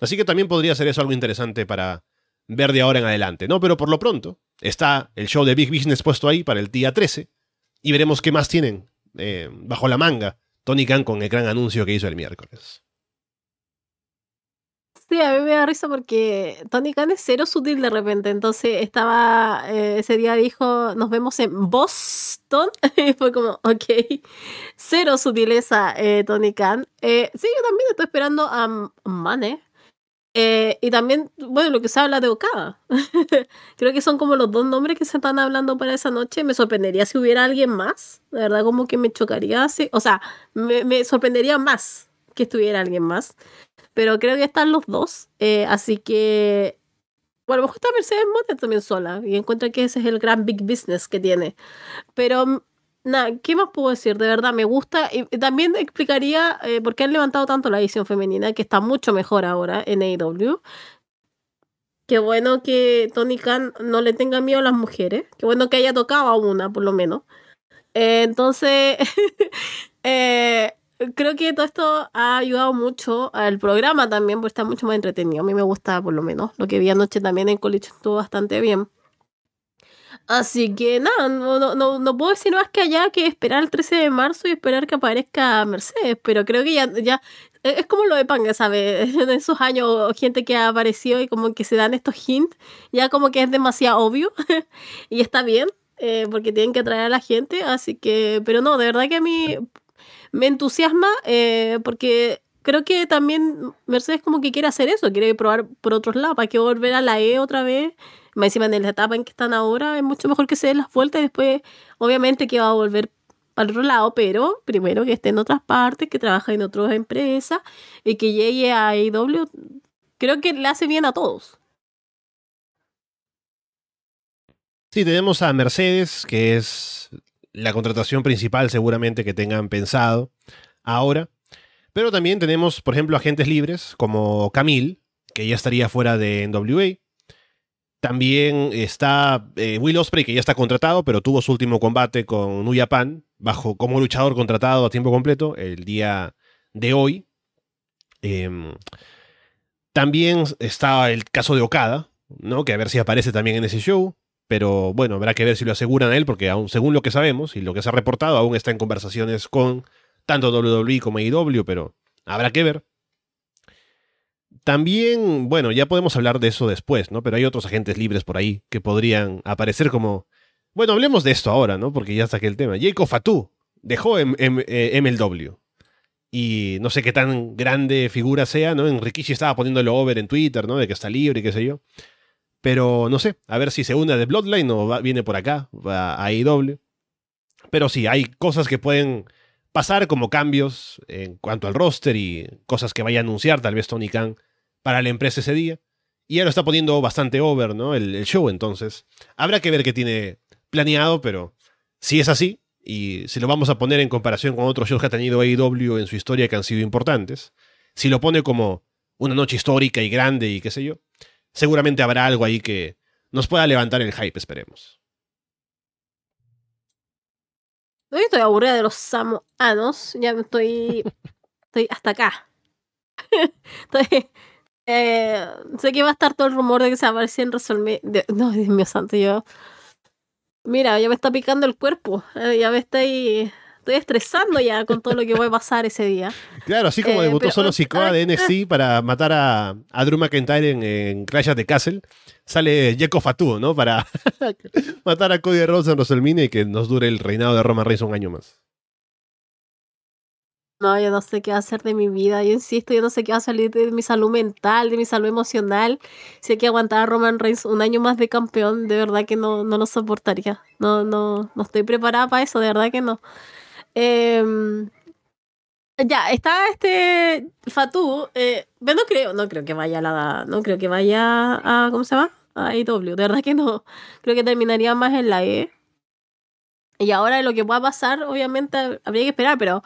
Así que también podría ser eso algo interesante para ver de ahora en adelante, ¿no? Pero por lo pronto está el show de Big Business puesto ahí para el día 13 y veremos qué más tienen eh, bajo la manga Tony Khan con el gran anuncio que hizo el miércoles. Sí, a mí me da risa porque Tony Khan es cero sutil de repente. Entonces estaba, eh, ese día dijo, nos vemos en Boston. y fue como, ok, cero sutileza eh, Tony Khan. Eh, sí, yo también estoy esperando a Mane. y también, bueno, lo que se habla de Okada. Creo que son como los dos nombres que se están hablando para esa noche. Me sorprendería si hubiera alguien más. De verdad, como que me chocaría. O sea, me, me sorprendería más que estuviera alguien más pero creo que están los dos. Eh, así que, bueno, a lo mejor está Mercedes Monet también sola y encuentro que ese es el gran big business que tiene. Pero, nada, ¿qué más puedo decir? De verdad, me gusta. Y también explicaría eh, por qué han levantado tanto la edición femenina, que está mucho mejor ahora en AEW. Qué bueno que Tony Khan no le tenga miedo a las mujeres. Qué bueno que haya tocado a una, por lo menos. Eh, entonces, eh, creo que todo esto ha ayudado mucho al programa también, porque está mucho más entretenido. A mí me gusta, por lo menos. Lo que vi anoche también en College estuvo bastante bien. Así que nada, no, no, no, puedo decir más que allá que esperar el 13 de marzo y esperar que aparezca Mercedes, pero creo que ya, ya es como lo de Panga, ¿sabes? En esos años, gente que ha aparecido y como que se dan estos hints, ya como que es demasiado obvio y está bien, eh, porque tienen que atraer a la gente, así que, pero no, de verdad que a mí me entusiasma eh, porque creo que también Mercedes como que quiere hacer eso, quiere probar por otros lados, para que volver a la E otra vez, más encima en la etapa en que están ahora, es mucho mejor que se den las vueltas y después obviamente que va a volver para otro lado, pero primero que esté en otras partes, que trabaje en otras empresas y que llegue a IW, creo que le hace bien a todos. Sí, tenemos a Mercedes, que es la contratación principal seguramente que tengan pensado ahora. Pero también tenemos, por ejemplo, agentes libres como Camille, que ya estaría fuera de NWA. También está eh, Will Osprey, que ya está contratado, pero tuvo su último combate con New Japan, bajo, como luchador contratado a tiempo completo, el día de hoy. Em, también está el caso de Okada, ¿no? que a ver si aparece también en ese show. Pero bueno, habrá que ver si lo aseguran a él, porque aún, según lo que sabemos y lo que se ha reportado, aún está en conversaciones con tanto WWE como AEW, pero habrá que ver. También, bueno, ya podemos hablar de eso después, ¿no? Pero hay otros agentes libres por ahí que podrían aparecer como... Bueno, hablemos de esto ahora, ¿no? Porque ya está aquí el tema. Jacob Fatu dejó MLW. Y no sé qué tan grande figura sea, ¿no? En Rikishi estaba poniéndolo over en Twitter, ¿no? De que está libre y qué sé yo. Pero no sé, a ver si se une de Bloodline o viene por acá, a AEW. Pero sí, hay cosas que pueden pasar como cambios en cuanto al roster y cosas que vaya a anunciar tal vez Tony Khan para la empresa ese día. Y ya lo está poniendo bastante over, ¿no? El, el show, entonces. Habrá que ver qué tiene planeado, pero si es así, y si lo vamos a poner en comparación con otros shows que ha tenido AEW en su historia que han sido importantes, si lo pone como una noche histórica y grande y qué sé yo, seguramente habrá algo ahí que nos pueda levantar el hype, esperemos. Estoy aburrida de los samoanos, ya estoy, estoy hasta acá. estoy, eh, sé que va a estar todo el rumor de que se aparecía en Resolve. No, Dios mío santo, yo. Mira, ya me está picando el cuerpo. Eh, ya me estoy estoy estresando ya con todo lo que voy a pasar ese día. Claro, así como eh, debutó solo Sikoa de NXT para matar a, a Drew McIntyre en, en Clash of the Castle, sale Jeko Fatu, ¿no? Para matar a Cody Rhodes en WrestleMania y que nos dure el reinado de Roman Reigns un año más. No, yo no sé qué va a hacer de mi vida. Yo insisto, yo no sé qué va a salir de mi salud mental, de mi salud emocional. Si hay que aguantar a Roman Reigns un año más de campeón, de verdad que no, no lo soportaría. No, no, no estoy preparada para eso, de verdad que no. Em, ya, está este Fatu. Eh, no creo, no creo que vaya a la. No creo que vaya a. ¿Cómo se llama? A IW. De verdad que no. Creo que terminaría más en la E. Y ahora lo que pueda pasar, obviamente, habría que esperar, pero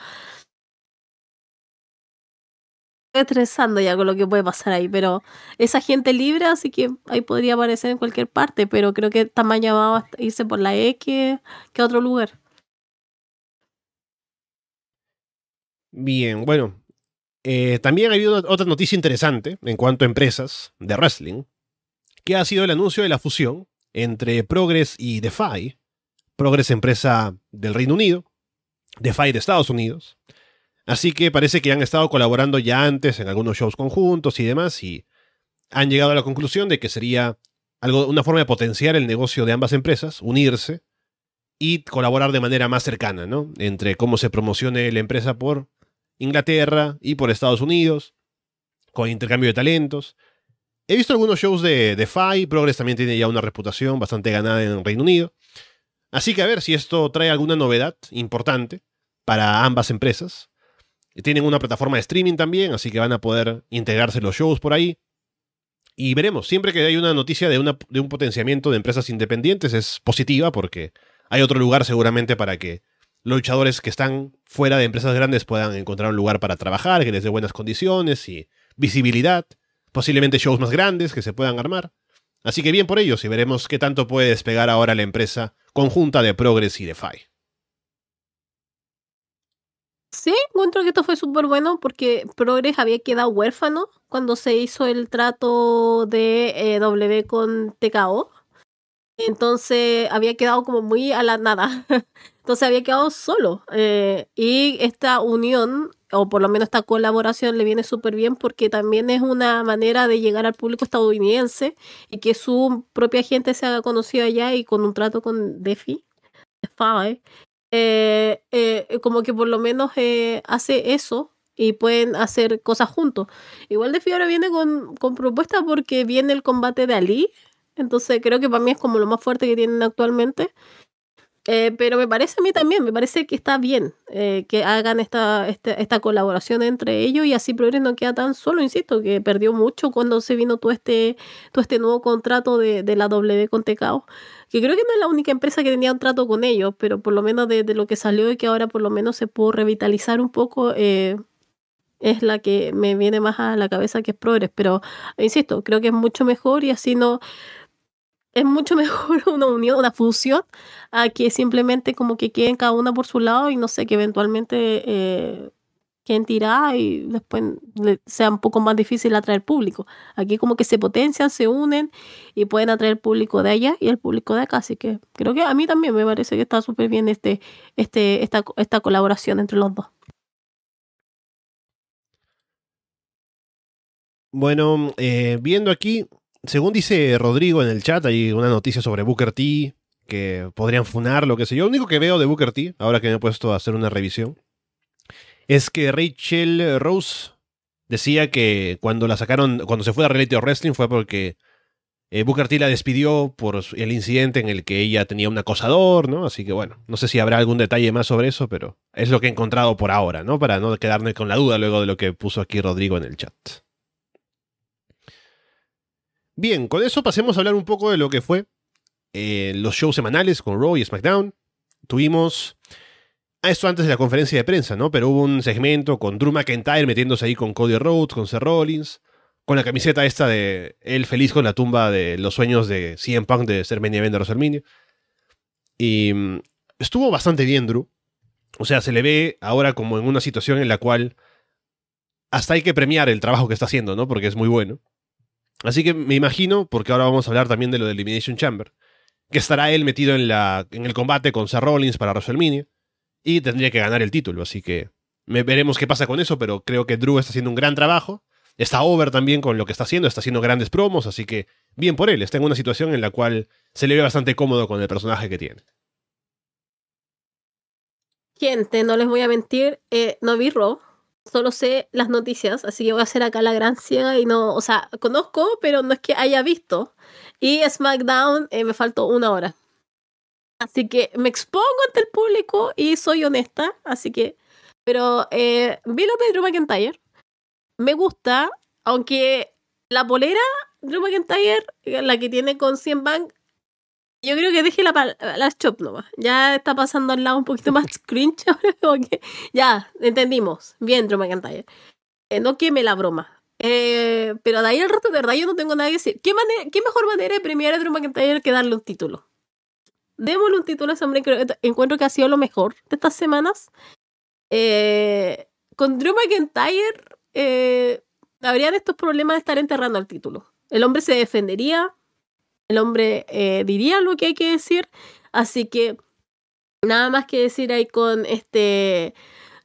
estresando ya con lo que puede pasar ahí, pero esa gente libre, así que ahí podría aparecer en cualquier parte, pero creo que está más llamado a irse por la E que, que a otro lugar. Bien, bueno. eh, también ha habido otra noticia interesante en cuanto a empresas de wrestling, que ha sido el anuncio de la fusión entre Progress y Defy. Progress, empresa del Reino Unido, Defy de Estados Unidos. Así que parece que han estado colaborando ya antes en algunos shows conjuntos y demás, y han llegado a la conclusión de que sería algo, una forma de potenciar el negocio de ambas empresas, unirse y colaborar de manera más cercana, ¿no? Entre cómo se promocione la empresa por Inglaterra y por Estados Unidos, con intercambio de talentos. He visto algunos shows de Defy, Progress también tiene ya una reputación bastante ganada en Reino Unido. Así que a ver si esto trae alguna novedad importante para ambas empresas. Tienen una plataforma de streaming también, así que van a poder integrarse los shows por ahí. Y veremos, siempre que hay una noticia de, una, de un potenciamiento de empresas independientes es positiva porque hay otro lugar seguramente para que los luchadores que están fuera de empresas grandes puedan encontrar un lugar para trabajar, que les dé buenas condiciones y visibilidad, posiblemente shows más grandes que se puedan armar. Así que bien por ellos y veremos qué tanto puede despegar ahora la empresa conjunta de Progress y Defy. Sí, encuentro que esto fue súper bueno porque Progress había quedado huérfano cuando se hizo el trato de eh, W con TKO. Entonces había quedado como muy a la nada. Entonces había quedado solo. Eh, y esta unión, o por lo menos esta colaboración, le viene súper bien porque también es una manera de llegar al público estadounidense y que su propia gente se haga conocida allá y con un trato con Defi. Defy, eh, eh, como que por lo menos eh, hace eso y pueden hacer cosas juntos. Igual Defi ahora viene con, con propuestas porque viene el combate de Ali. Entonces creo que para mí es como lo más fuerte que tienen actualmente. Eh, pero me parece a mí también, me parece que está bien eh, que hagan esta, esta, esta, colaboración entre ellos y así Progress no queda tan solo, insisto, que perdió mucho cuando se vino todo este, todo este nuevo contrato de, de la W con TKO, que creo que no es la única empresa que tenía un trato con ellos, pero por lo menos de, de lo que salió y que ahora por lo menos se pudo revitalizar un poco, eh, es la que me viene más a la cabeza que es Progress, pero insisto, creo que es mucho mejor y así no es mucho mejor una unión, una fusión, a que simplemente como que queden cada una por su lado y no sé, que eventualmente eh, queden y después sea un poco más difícil atraer público. Aquí como que se potencian, se unen y pueden atraer público de allá y el público de acá. Así que creo que a mí también me parece que está súper bien este, este, esta, esta colaboración entre los dos. Bueno, eh, viendo aquí, según dice Rodrigo en el chat, hay una noticia sobre Booker T, que podrían funar, lo que sé yo. Lo único que veo de Booker T, ahora que me he puesto a hacer una revisión, es que Rachel Rose decía que cuando la sacaron, cuando se fue a Reality Wrestling fue porque eh, Booker T la despidió por el incidente en el que ella tenía un acosador, ¿no? Así que bueno, no sé si habrá algún detalle más sobre eso, pero es lo que he encontrado por ahora, ¿no? Para no quedarme con la duda luego de lo que puso aquí Rodrigo en el chat. Bien, con eso pasemos a hablar un poco de lo que fue eh, los shows semanales con Raw y SmackDown. Tuvimos. Ah, esto antes de la conferencia de prensa, ¿no? Pero hubo un segmento con Drew McIntyre metiéndose ahí con Cody Rhodes, con Seth Rollins, con la camiseta esta de él feliz con la tumba de los sueños de CM Punk de ser main event de WrestleMania. Y mm, estuvo bastante bien, Drew. O sea, se le ve ahora como en una situación en la cual hasta hay que premiar el trabajo que está haciendo, ¿no? Porque es muy bueno. Así que me imagino, porque ahora vamos a hablar también de lo de Elimination Chamber, que estará él metido en, la, en el combate con Seth Rollins para WrestleMania y tendría que ganar el título. Así que me, veremos qué pasa con eso, pero creo que Drew está haciendo un gran trabajo. Está over también con lo que está haciendo, está haciendo grandes promos, así que bien por él, está en una situación en la cual se le ve bastante cómodo con el personaje que tiene. Gente, no les voy a mentir, eh, no vi Raw, solo sé las noticias, así que voy a hacer acá la gran ciega y no, o sea, conozco, pero no es que haya visto. Y SmackDown eh, me faltó una hora. Así que me expongo ante el público y soy honesta, así que, pero eh, vi lo de Drew McIntyre. Me gusta, aunque la polera Drew McIntyre, la que tiene con 100 Bank, yo creo que deje la, la shop nomás. Ya está pasando al lado un poquito más cringe ahora. Ya, entendimos. Bien, Drew McIntyre. eh, no queme la broma. Eh, pero de ahí al rato, de verdad, yo no tengo nada que decir. ¿Qué, manera, qué mejor manera de premiar a Drew McIntyre que darle un título? Démosle un título a ese hombre, creo, encuentro que ha sido lo mejor de estas semanas. Eh, con Drew McIntyre eh, habrían estos problemas de estar enterrando el título. El hombre se defendería, el hombre eh, diría lo que hay que decir, así que nada más que decir ahí con este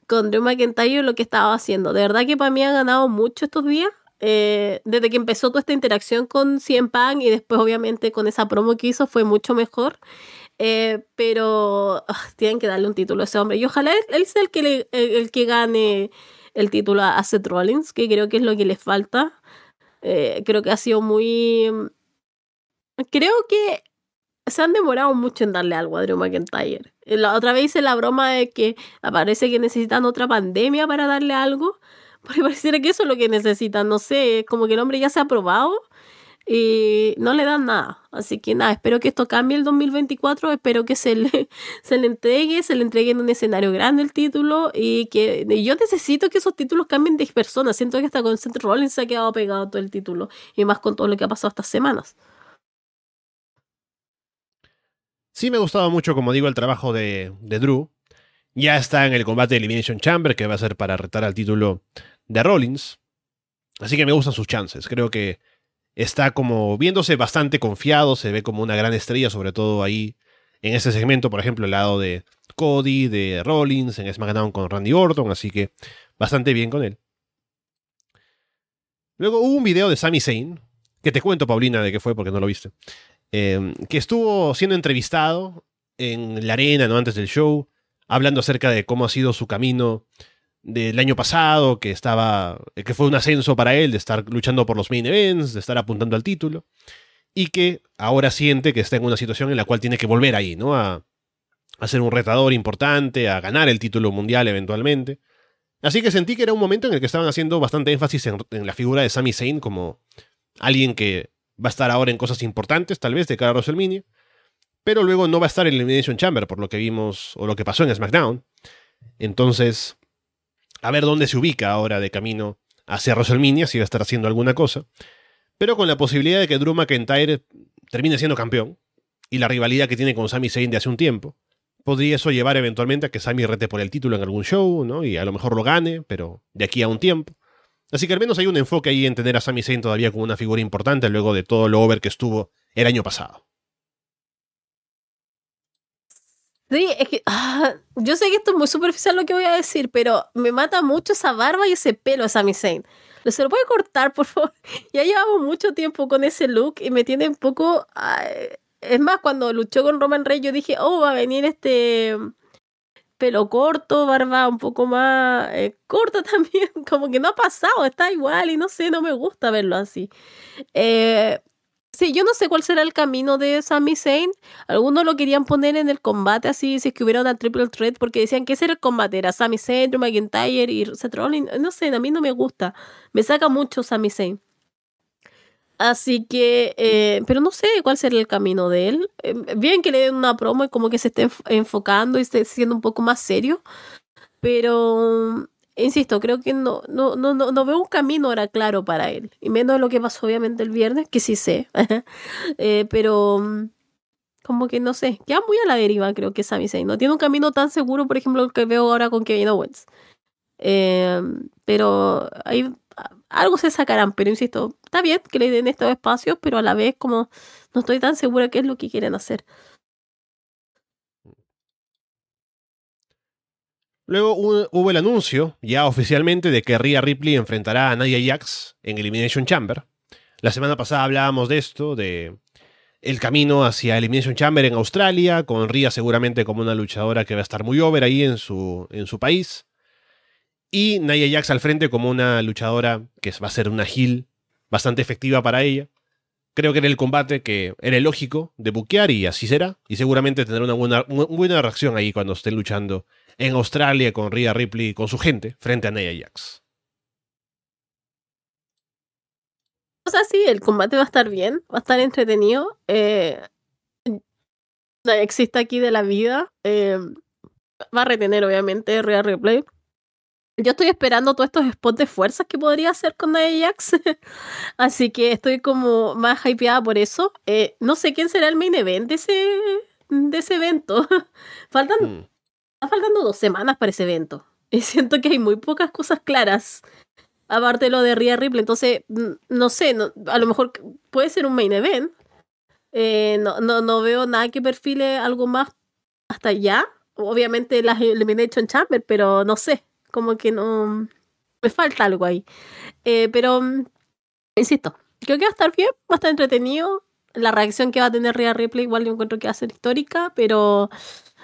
con Drew McIntyre lo que estaba haciendo. De verdad que para mí ha ganado mucho estos días. Eh, desde que empezó toda esta interacción con Cien Pan y después obviamente con esa promo que hizo fue mucho mejor. Eh, pero ah, tienen que darle un título a ese hombre. Y ojalá él, sea el que, le, el, que gane el título a Seth Rollins, que creo que es lo que le falta. Creo que ha sido muy... Creo que se han demorado mucho en darle algo a Drew McIntyre. La otra vez hice la broma de que aparece que necesitan otra pandemia para darle algo. Porque pareciera que eso es lo que necesitan. No sé, como que el hombre ya se ha probado y no le dan nada. Así que nada, espero que esto cambie el 2024. Espero que se le, se le entregue, se le entregue en un escenario grande el título y que yo necesito que esos títulos cambien de personas. Siento que hasta con Seth Rollins se ha quedado pegado todo el título y más con todo lo que ha pasado estas semanas. Sí me gustaba mucho, como digo, el trabajo de, de Drew. Ya está en el combate de Elimination Chamber, que va a ser para retar al título de Rollins. Así que me gustan sus chances. Creo que está como viéndose bastante confiado, se ve como una gran estrella, sobre todo ahí en ese segmento, por ejemplo, el lado de Cody, de Rollins, en SmackDown con Randy Orton, así que bastante bien con él. Luego hubo un video de Sami Zayn, que te cuento, Paulina, de qué fue porque no lo viste, Em, que estuvo siendo entrevistado en la arena, ¿no? Antes del show, hablando acerca de cómo ha sido su camino del año pasado, que estaba, que fue un ascenso para él, de estar luchando por los main events, de estar apuntando al título, y que ahora siente que está en una situación en la cual tiene que volver ahí, ¿no? A, a ser un retador importante, a ganar el título mundial eventualmente. Así que sentí que era un momento en el que estaban haciendo bastante énfasis en, en la figura de Sami Zayn como alguien que va a estar ahora en cosas importantes, tal vez, de cara a WrestleMania. Pero luego no va a estar en Elimination Chamber, por lo que vimos, o lo que pasó en SmackDown. Entonces, a ver dónde se ubica ahora de camino hacia WrestleMania, si va a estar haciendo alguna cosa. Pero con la posibilidad de que Drew McIntyre termine siendo campeón, y la rivalidad que tiene con Sami Zayn de hace un tiempo, podría eso llevar eventualmente a que Sami rete por el título en algún show, ¿no? Y a lo mejor lo gane, pero de aquí a un tiempo. Así que al menos hay un enfoque ahí en tener a Sami Zayn todavía como una figura importante luego de todo lo over que estuvo el año pasado. Sí, es que ah, yo sé que esto es muy superficial lo que voy a decir, pero me mata mucho esa barba y ese pelo de Sami Zayn. ¿Se lo puede cortar, por favor? Ya llevamos mucho tiempo con ese look y me tiene un poco... es más, cuando luchó con Roman Reigns yo dije, oh, va a venir este pelo corto, barba un poco más eh, corta también, como que no ha pasado, está igual y no sé, no me gusta verlo así. Eh, sí, yo no sé cuál será el camino de Sami Zayn. Algunos lo querían poner en el combate así, si es que hubiera una triple threat, porque decían que ese era el combate, era Sami Zayn, Drew McIntyre y Seth Rollins. No sé, a mí no me gusta. Me saca mucho Sami Zayn. Así que, eh, pero no sé cuál será el camino de él. Eh, bien que le den una promo y como que se esté enfocando y esté siendo un poco más serio. Pero, insisto, creo que no, no, no, no, veo un camino ahora claro para él. Y menos de lo que pasó obviamente el viernes, que sí sé. Eh, pero, como que no sé, queda muy a la deriva creo que Sami Zayn. No tiene un camino tan seguro, por ejemplo, el que veo ahora con Kevin Owens. pero hay algo se sacarán, pero insisto, está bien que le den estos espacios, pero a la vez como no estoy tan segura qué es lo que quieren hacer. Luego hubo el anuncio, ya oficialmente, de que Rhea Ripley enfrentará a Nadia Jax en Elimination Chamber. La semana pasada hablábamos de esto, de el camino hacia Elimination Chamber en Australia, con Rhea seguramente como una luchadora que va a estar muy over ahí en su, en su país. Y Nia Jax al frente como una luchadora que va a ser una heel bastante efectiva para ella. Creo que era el combate que era lógico de buquear y así será. Y seguramente tendrá una buena, buena reacción ahí cuando estén luchando en Australia con Rhea Ripley y con su gente frente a Nia Jax. O sea, sí, el combate va a estar bien, va a estar entretenido. Eh, existe aquí de la vida. Eh, va a retener, obviamente, Rhea Ripley yo estoy esperando todos estos spots de fuerzas que podría hacer con Nia Jax. Así que estoy como más hypeada por eso. Eh, no sé quién será el main event de ese, de ese evento. Faltan, Mm. Está faltando dos semanas para ese evento. Y siento que hay muy pocas cosas claras. Aparte de lo de Rhea Ripley. Entonces, no sé, no- a lo mejor puede ser un main event. Eh, no, no, no veo nada que perfile algo más hasta allá. Obviamente las Elimination Chamber, pero no sé. Como que no. Me falta algo ahí. Eh, pero, insisto, creo que va a estar bien, va a estar entretenido. La reacción que va a tener Rhea Ripley, igual yo encuentro que va a ser histórica, pero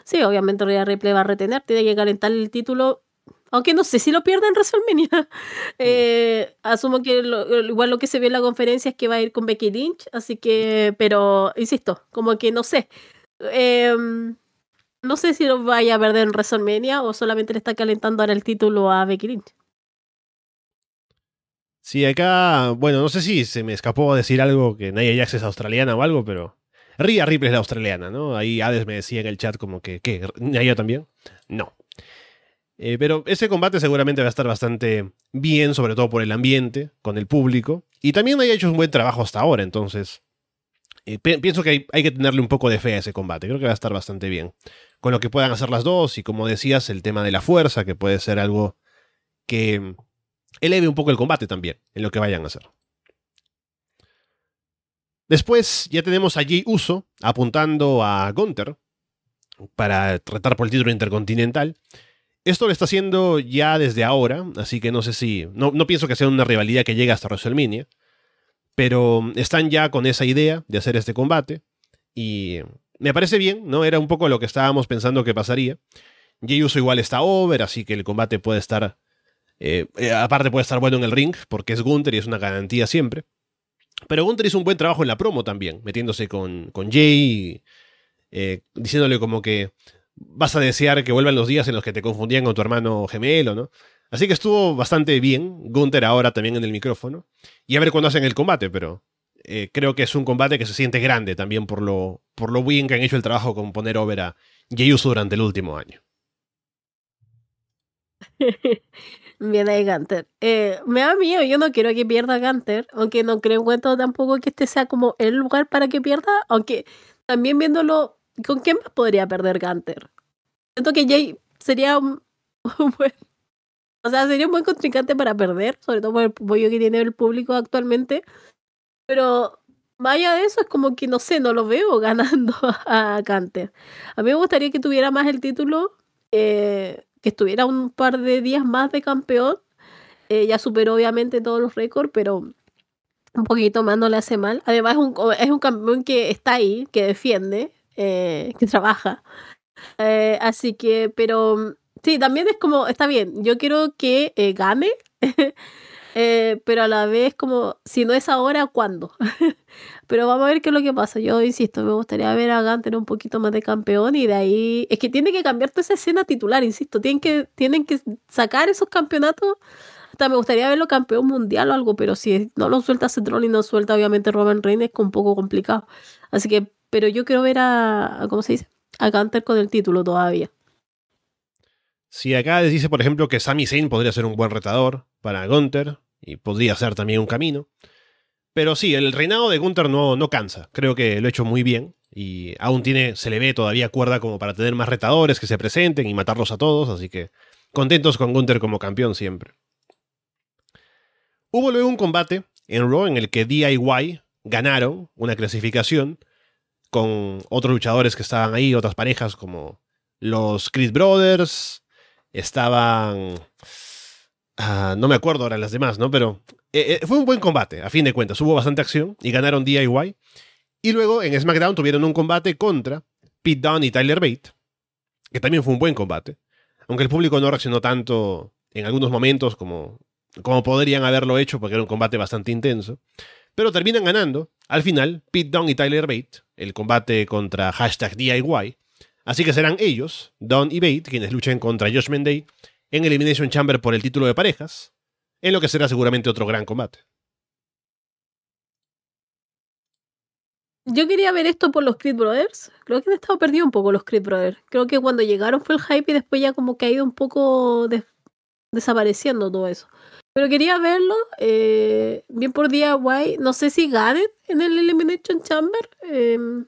sí, obviamente Rhea Ripley va a retener, tiene que calentar el título. Aunque no sé si lo pierde en WrestleMania. Eh, asumo que lo- igual lo que se ve en la conferencia es que va a ir con Becky Lynch, así que, pero insisto, como que no sé. Em, no sé si lo vaya a perder en WrestleMania o solamente le está calentando ahora el título a Becky Lynch. Sí, acá, bueno, no sé si se me escapó decir algo que Nia Jax es australiana o algo, pero Rhea Ripley es la australiana, ¿no? Ahí Hades me decía en el chat como que, ¿qué? ¿Nia también? No. Eh, pero ese combate seguramente va a estar bastante bien, sobre todo por el ambiente, con el público. Y también haya hecho un buen trabajo hasta ahora, entonces eh, pi- pienso que hay, hay que tenerle un poco de fe a ese combate. Creo que va a estar bastante bien. Con lo que puedan hacer las dos y como decías, el tema de la fuerza, que puede ser algo que mm, eleve un poco el combate también en lo que vayan a hacer. Después ya tenemos a Jay Uso apuntando a Gunther para tratar por el título intercontinental. Esto lo está haciendo ya desde ahora, así que no sé si. No, no pienso que sea una rivalidad que llegue hasta WrestleMania. Pero están ya con esa idea de hacer este combate. Y me parece bien, ¿no? Era un poco lo que estábamos pensando que pasaría. Jey Uso igual está over, así que el combate puede estar. eh, eh, aparte puede estar bueno en el ring, porque es Gunther y es una garantía siempre. Pero Gunther hizo un buen trabajo en la promo también, metiéndose con, con Jay, eh, diciéndole como que vas a desear que vuelvan los días en los que te confundían con tu hermano gemelo, ¿no? Así que estuvo bastante bien, Gunther ahora también en el micrófono. Y a ver cuándo hacen el combate, pero eh, creo que es un combate que se siente grande también por lo, por lo bien que han hecho el trabajo con poner over a Jey Uso durante el último año. Bien ahí Gunter. Eh, me da miedo, yo no quiero que pierda Gunter, aunque no creo en cuento tampoco que este sea como el lugar para que pierda, aunque también viéndolo, ¿con quién más podría perder Gunter? Siento que Jay sería un, un buen, o sea, sería un buen contrincante para perder, sobre todo por el apoyo que tiene el público actualmente, pero vaya de eso es como que no sé, no lo veo ganando a Gunter. A mí me gustaría que tuviera más el título. eh, que estuviera un par de días más de campeón. Eh, ya superó obviamente todos los récords, pero un poquito más no le hace mal. Además es un, es un campeón que está ahí, que defiende, eh, que trabaja. Así que, pero sí, también es como, está bien, yo quiero que gane, eh, pero a la vez como, si no es ahora, ¿cuándo? pero vamos a ver qué es lo que pasa. Yo insisto, me gustaría ver a Gunter un poquito más de campeón y de ahí, es que tiene que cambiar toda esa escena titular, insisto, tienen que, tienen que sacar esos campeonatos. Hasta me gustaría verlo campeón mundial o algo, pero si no lo suelta Seth Rollins, no suelta obviamente Roman Reigns, es un poco complicado. Así que, pero yo quiero ver a, ¿cómo se dice? A Gunter con el título todavía. Si acá les dice, por ejemplo, que Sami Zayn podría ser un buen retador para Gunther y podría ser también un camino. Pero sí, el reinado de Gunther no, no cansa. Creo que lo ha hecho muy bien y aún tiene, se le ve todavía cuerda como para tener más retadores que se presenten y matarlos a todos, así que contentos con Gunther como campeón siempre. Hubo luego un combate en Raw en el que DIY ganaron una clasificación con otros luchadores que estaban ahí, otras parejas como los Creed Brothers, estaban... ah, no me acuerdo ahora las demás, ¿no? Pero eh, eh, fue un buen combate, a fin de cuentas. Hubo bastante acción y ganaron DIY. Y luego en SmackDown tuvieron un combate contra Pete Dunne y Tyler Bate, que también fue un buen combate. Aunque el público no reaccionó tanto en algunos momentos como, como podrían haberlo hecho, porque era un combate bastante intenso. Pero terminan ganando, al final, Pete Dunne y Tyler Bate, el combate contra hashtag DIY. Así que serán ellos, Dunne y Bate, quienes luchen contra Josh Day en Elimination Chamber por el título de parejas, en lo que será seguramente otro gran combate. Yo quería ver esto por los Creed Brothers. Creo que han estado perdidos un poco los Creed Brothers. Creo que cuando llegaron fue el hype y después ya como que ha ido un poco des- desapareciendo todo eso. Pero quería verlo, eh, bien por DIY. No sé si ganen en el Elimination Chamber. em,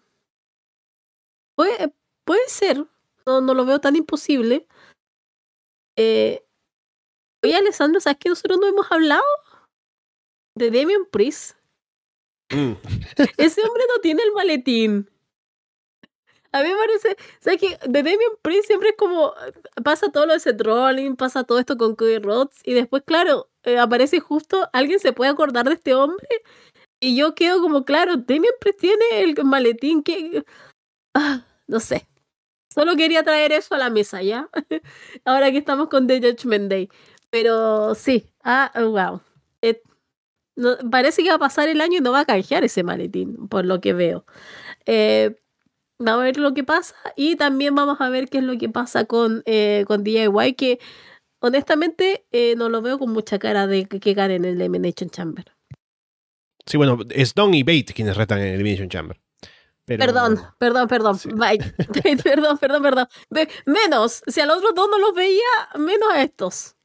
puede, ser, no lo veo tan imposible. Eh, oye, Alessandro, ¿sabes que nosotros no hemos hablado? De Damian Priest. Mm. Ese hombre no tiene el maletín. A mí me parece, ¿sabes que De Damian Priest siempre es como, pasa todo lo de Seth Rollins, pasa todo esto con Cody Rhodes, y después, claro, eh, aparece justo, alguien se puede acordar de este hombre, y yo quedo como, claro, Damian Priest tiene el maletín que... Ah, no sé. Solo quería traer eso a la mesa, ¿ya? Ahora que estamos con The Judgment Day. Pero sí, ah, wow. Eh, parece que va a pasar el año y no va a canjear ese maletín, por lo que veo. Eh, vamos a ver lo que pasa y también vamos a ver qué es lo que pasa con, eh, con DIY, que honestamente eh, no lo veo con mucha cara de que, que gane en el Elimination Chamber. Sí, bueno, es Don y Bate quienes retan en Elimination Chamber. Pero- Perdón, perdón, perdón. Sí. Bye. perdón, perdón, perdón. Menos, si a los otros dos no los veía, menos a estos.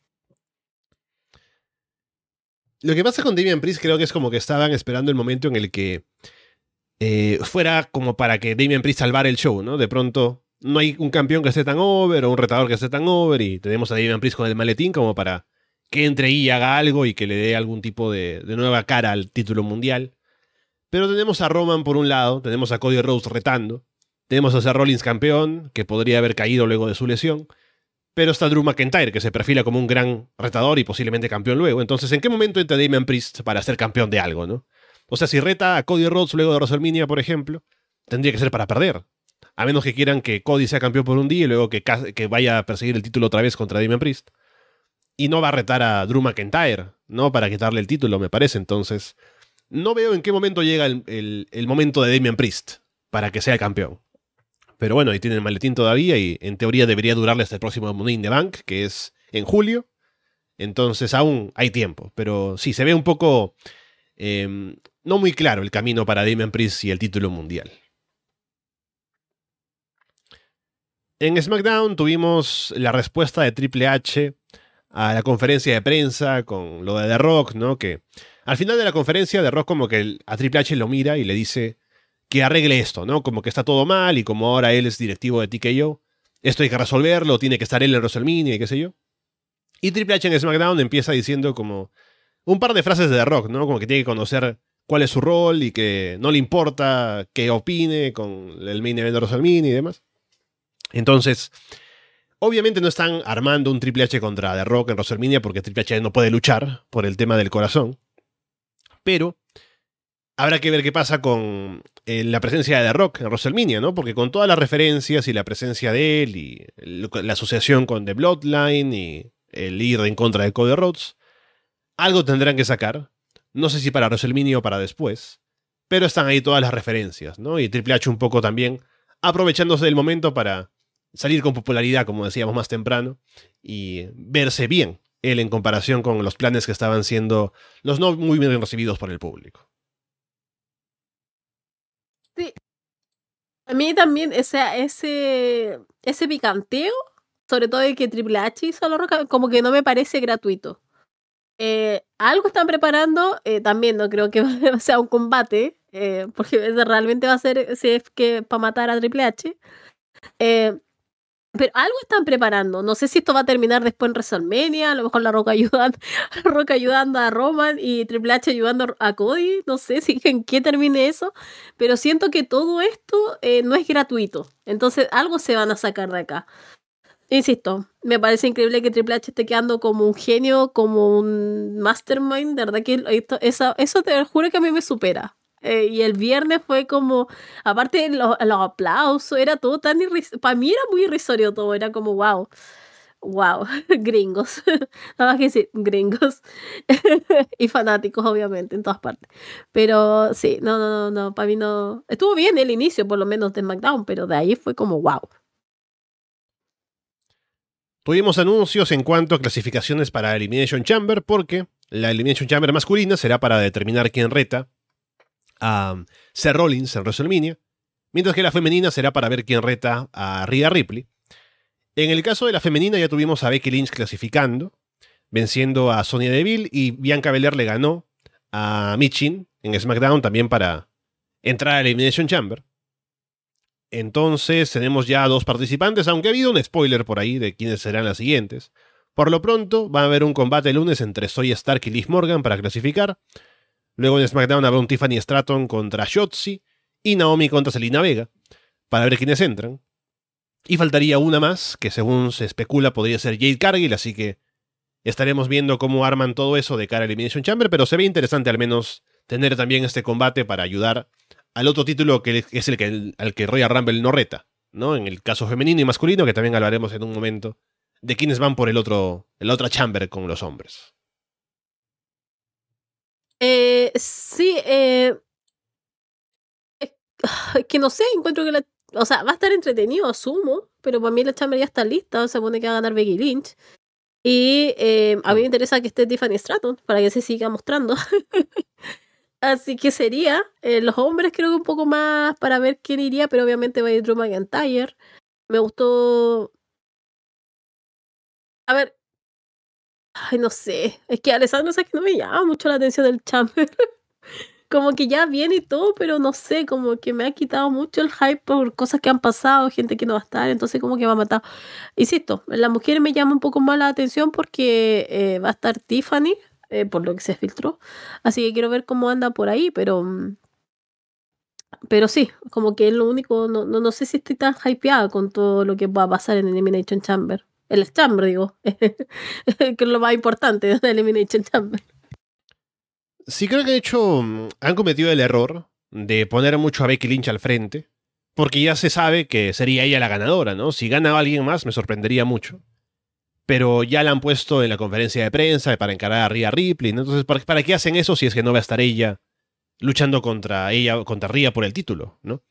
Lo que pasa con Damian Priest creo que es como que estaban esperando el momento en el que eh, fuera como para que Damian Priest salvara el show, ¿no? De pronto no hay un campeón que esté tan over o un retador que esté tan over y tenemos a Damian Priest con el maletín como para que entre y haga algo y que le dé algún tipo de, de nueva cara al título mundial. Pero tenemos a Roman por un lado, tenemos a Cody Rhodes retando, tenemos a Seth Rollins campeón, que podría haber caído luego de su lesión, pero está Drew McIntyre, que se perfila como un gran retador y posiblemente campeón luego. Entonces, ¿en qué momento entra Damian Priest para ser campeón de algo, no? O sea, si reta a Cody Rhodes luego de WrestleMania, por ejemplo, tendría que ser para perder. A menos que quieran que Cody sea campeón por un día y luego que, que vaya a perseguir el título otra vez contra Damian Priest. Y no va a retar a Drew McIntyre, ¿no? Para quitarle el título, me parece. Entonces, no veo en qué momento llega el, el- momento de Damian Priest para que sea campeón. Pero bueno, ahí tiene el maletín todavía y en teoría debería durarle hasta el próximo Money in the Bank, que es en julio. Entonces aún hay tiempo. Pero sí, se ve un poco eh, no muy claro el camino para Damian Priest y el título mundial. En SmackDown tuvimos la respuesta de Triple H a la conferencia de prensa con lo de The Rock, ¿no? Que al final de la conferencia The Rock como que a Triple H lo mira y le dice que arregle esto, ¿no? Como que está todo mal y como ahora él es directivo de TKO, esto hay que resolverlo, tiene que estar él en WrestleMania y qué sé yo. Y Triple H en SmackDown empieza diciendo como un par de frases de The Rock, ¿no? Como que tiene que conocer cuál es su rol y que no le importa qué opine con el main event de WrestleMania y demás. Entonces, obviamente no están armando un Triple H contra The Rock en WrestleMania porque Triple H no puede luchar por el tema del corazón. Pero habrá que ver qué pasa con eh, la presencia de The Rock en WrestleMania, ¿no? Porque con todas las referencias y la presencia de él y la asociación con The Bloodline y el ir en contra de Cody Rhodes, algo tendrán que sacar. No sé si para WrestleMania o para después, pero están ahí todas las referencias, ¿no? Y Triple H un poco también aprovechándose del momento para salir con popularidad, como decíamos más temprano, y verse bien él en comparación con los planes que estaban siendo los no muy bien recibidos por el público. A mí también, o sea, ese, ese picanteo, sobre todo de que Triple H hizo la roca, como que no me parece gratuito. Eh, algo están preparando, eh, también no creo que sea un combate, eh, porque realmente va a ser si es que para matar a Triple H. Pero algo están preparando. No sé si esto va a terminar después en WrestleMania, a lo mejor la Roca ayudando, la Roca ayudando a Roman y Triple H ayudando a Cody. No sé si en qué termine eso pero siento que todo esto eh, no es gratuito. Entonces, algo se van a sacar de acá. Insisto, me parece increíble que Triple H esté quedando como un genio, como un mastermind. De verdad que esto- esa- eso te juro que a mí me supera. Eh, y el viernes fue como, aparte los, los aplausos, era todo tan. Para mí era muy irrisorio todo, era como, wow, wow, gringos. Nada más que decir, gringos. y fanáticos, obviamente, en todas partes. Pero sí, no, no, no, no, para mí no. Estuvo bien el inicio, por lo menos, de SmackDown, pero de ahí fue como wow. Tuvimos anuncios en cuanto a clasificaciones para Elimination Chamber, porque la Elimination Chamber masculina será para determinar quién reta a um, Seth Rollins en WrestleMania, mientras que la femenina será para ver quién reta a Rhea Ripley. En el caso de la femenina ya tuvimos a Becky Lynch clasificando, venciendo a Sonya Deville y Bianca Belair le ganó a Michin en SmackDown también para entrar a Elimination Chamber. Entonces tenemos ya dos participantes, aunque ha habido un spoiler por ahí de quiénes serán las siguientes. Por lo pronto va a haber un combate el lunes entre Soy Stark y Liz Morgan para clasificar. Luego en SmackDown habrá un Tiffany Stratton contra Shotzi y Naomi contra Selina Vega para ver quiénes entran. Y faltaría una más, que según se especula podría ser Jade Cargill, así que estaremos viendo cómo arman todo eso de cara a Elimination Chamber, pero se ve interesante al menos tener también este combate para ayudar al otro título que es el que, al que Royal Rumble no reta, ¿no? En el caso femenino y masculino, que también hablaremos en un momento, de quienes van por el otro, la otra chamber con los hombres. Eh, sí, eh, es que no sé, encuentro que la, o sea, va a estar entretenido, asumo, pero para mí la chamber ya está lista, se supone que va a ganar Becky Lynch. Y eh, a mí me interesa que esté Tiffany Stratton para que se siga mostrando. Así que sería, eh, los hombres creo que un poco más para ver quién iría, pero obviamente va a ir Drew McIntyre. Me gustó... A ver... Ay, no sé. Es que Alessandro sabe que no me llama mucho la atención del Chamber. como que ya viene y todo, pero no sé, como que me ha quitado mucho el hype por cosas que han pasado, gente que no va a estar, entonces como que me ha matado. Insisto, la mujer me llama un poco más la atención porque eh, va a estar Tiffany, eh, por lo que se filtró. Así que quiero ver cómo anda por ahí, pero. Mm, pero sí, como que es lo único. No, no, no sé si estoy tan hypeada con todo lo que va a pasar en Elimination Chamber. El Chamber, digo. que es lo más importante de Elimination Chamber. Sí, creo que de hecho mm, han cometido el error de poner mucho a Becky Lynch al frente. Porque ya se sabe que sería ella la ganadora, ¿no? Si gana alguien más, me sorprendería mucho pero ya la han puesto en la conferencia de prensa para encarar a Rhea Ripley. Entonces, ¿para, qué hacen eso si es que no va a estar ella luchando contra ella, contra Rhea por el título? ¿no?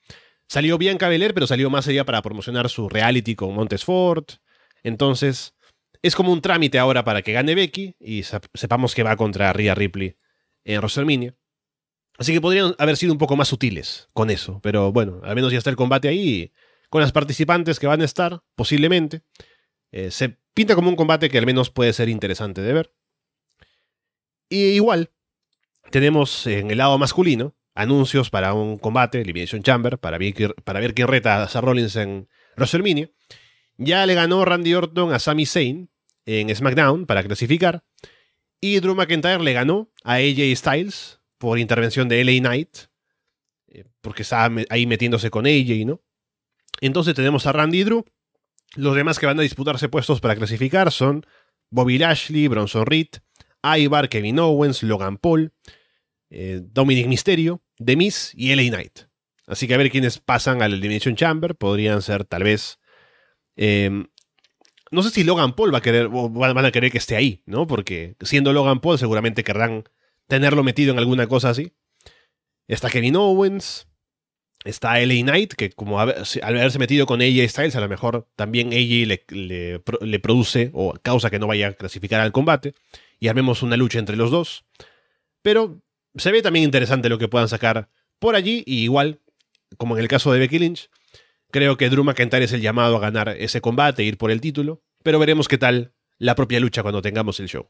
Salió Bianca Belair, pero salió más allá para promocionar su reality con Montesfort. Entonces, es como un trámite ahora para que gane Becky y sepamos que va contra Rhea Ripley en WrestleMania. Así que podrían haber sido un poco más sutiles con eso. Pero bueno, al menos ya está el combate ahí. Con las participantes que van a estar, posiblemente. Eh, se pinta como un combate que al menos puede ser interesante de ver. Y igual, tenemos en el lado masculino anuncios para un combate, Elimination Chamber, para ver, quién reta a Rollins en WrestleMania. Ya le ganó Randy Orton a Sami Zayn en SmackDown para clasificar. Y Drew McIntyre le ganó a AJ Styles por intervención de LA Knight, eh, porque estaba ahí metiéndose con AJ, ¿no? Entonces tenemos a Randy Drew los demás que van a disputarse puestos para clasificar son Bobby Lashley, Bronson Reed, Ivar, Kevin Owens, Logan Paul, eh, Dominic Mysterio, The Miz y LA Knight. Así que a ver quiénes pasan al Elimination Chamber. Podrían ser tal vez... Em, no sé si Logan Paul va a querer, van a querer que esté ahí, ¿no? Porque siendo Logan Paul seguramente querrán tenerlo metido en alguna cosa así. Está Kevin Owens, Está LA Knight, que como al haberse metido con AJ Styles, a lo mejor también AJ le, le, produce o causa que no vaya a clasificar al combate. Y armemos una lucha entre los dos. Pero se ve también interesante lo que puedan sacar por allí. Y igual, como en el caso de Becky Lynch, creo que Drew McIntyre es el llamado a ganar ese combate, e ir por el título. Pero veremos qué tal la propia lucha cuando tengamos el show.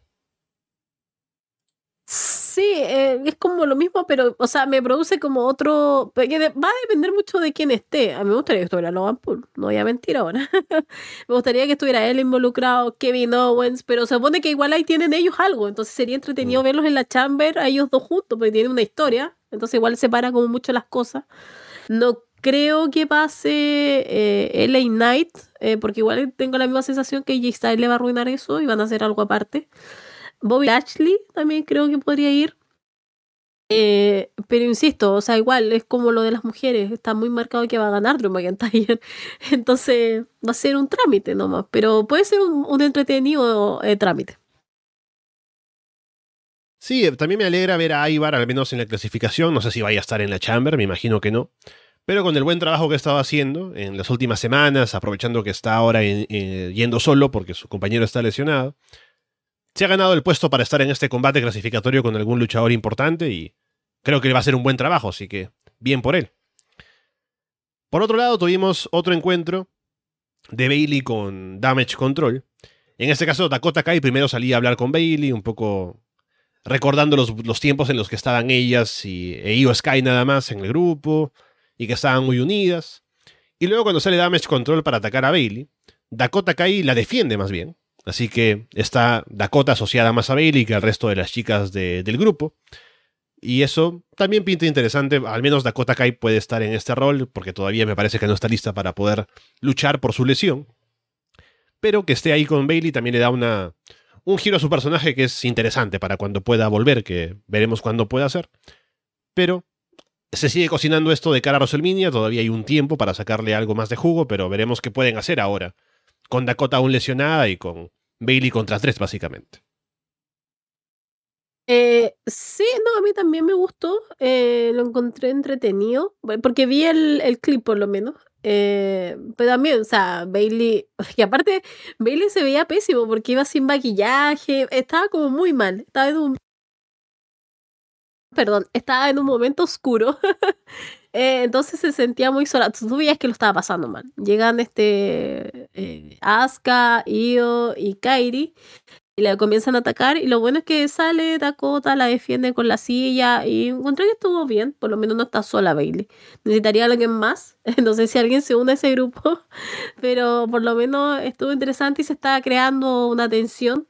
Sí, eh, es como lo mismo, pero, o sea, me produce como otro. va a depender mucho de quién esté. A mí me gustaría que estuviera Logan Paul, no voy a mentir ahora. me gustaría que estuviera él involucrado, Kevin Owens, pero se supone que igual ahí tienen ellos algo, entonces sería entretenido mm. verlos en la chamber, a ellos dos juntos, porque tienen una historia, entonces igual separa como mucho las cosas. No creo que pase eh, LA Knight, eh, porque igual tengo la misma sensación que J le va a arruinar eso y van a hacer algo aparte. Bobby Ashley también creo que podría ir. Eh, pero insisto, o sea, igual es como lo de las mujeres, está muy marcado que va a ganar Drew McIntyre. Entonces va a ser un trámite nomás, pero puede ser un, entretenido eh, trámite. Sí, también me alegra ver a Ivar al menos en la clasificación. No sé si vaya a estar en la Chamber, me imagino que no. Pero con el buen trabajo que ha estado haciendo en las últimas semanas, aprovechando que está ahora yendo solo porque su compañero está lesionado, se ha ganado el puesto para estar en este combate clasificatorio con algún luchador importante y creo que va a ser un buen trabajo, así que bien por él. Por otro lado, tuvimos otro encuentro de Bailey con Damage Control, En este caso, Dakota Kai primero salía a hablar con Bailey, un poco recordando los, los tiempos en los que estaban ellas y e Io Sky nada más en el grupo, y que estaban muy unidas. Y luego cuando sale Damage Control para atacar a Bailey, Dakota Kai la defiende más bien. Así que está Dakota asociada más a Bailey que al resto de las chicas de- del grupo. Y eso también pinta interesante. Al menos Dakota Kai puede estar en este rol, porque todavía me parece que no está lista para poder luchar por su lesión. Pero que esté ahí con Bailey también le da una, un giro a su personaje que es interesante para cuando pueda volver, que veremos cuándo pueda hacer. Pero se sigue cocinando esto de cara a WrestleMania, todavía hay un tiempo para sacarle algo más de jugo, pero veremos qué pueden hacer ahora. Con Dakota aún lesionada y con Bailey contra tres, básicamente. Eh, sí, no, a mí también me gustó, eh, lo encontré entretenido, bu- porque vi el, el clip por lo menos, eh, pero también, o sea, Bailey, y aparte, Bailey se veía pésimo porque iba sin maquillaje, estaba como muy mal, estaba en un, perdón, estaba en un momento oscuro, eh, entonces se sentía muy sola, tú veías que lo estaba pasando mal, llegan este, eh, Asuka, Io y Kairi, y la comienzan a atacar y lo bueno es que sale Dakota, la defiende con la silla y encontré que estuvo bien, por lo menos no está sola Bailey. Necesitaría alguien más, no sé si alguien se une a ese grupo, pero por lo menos estuvo interesante y se está creando una tensión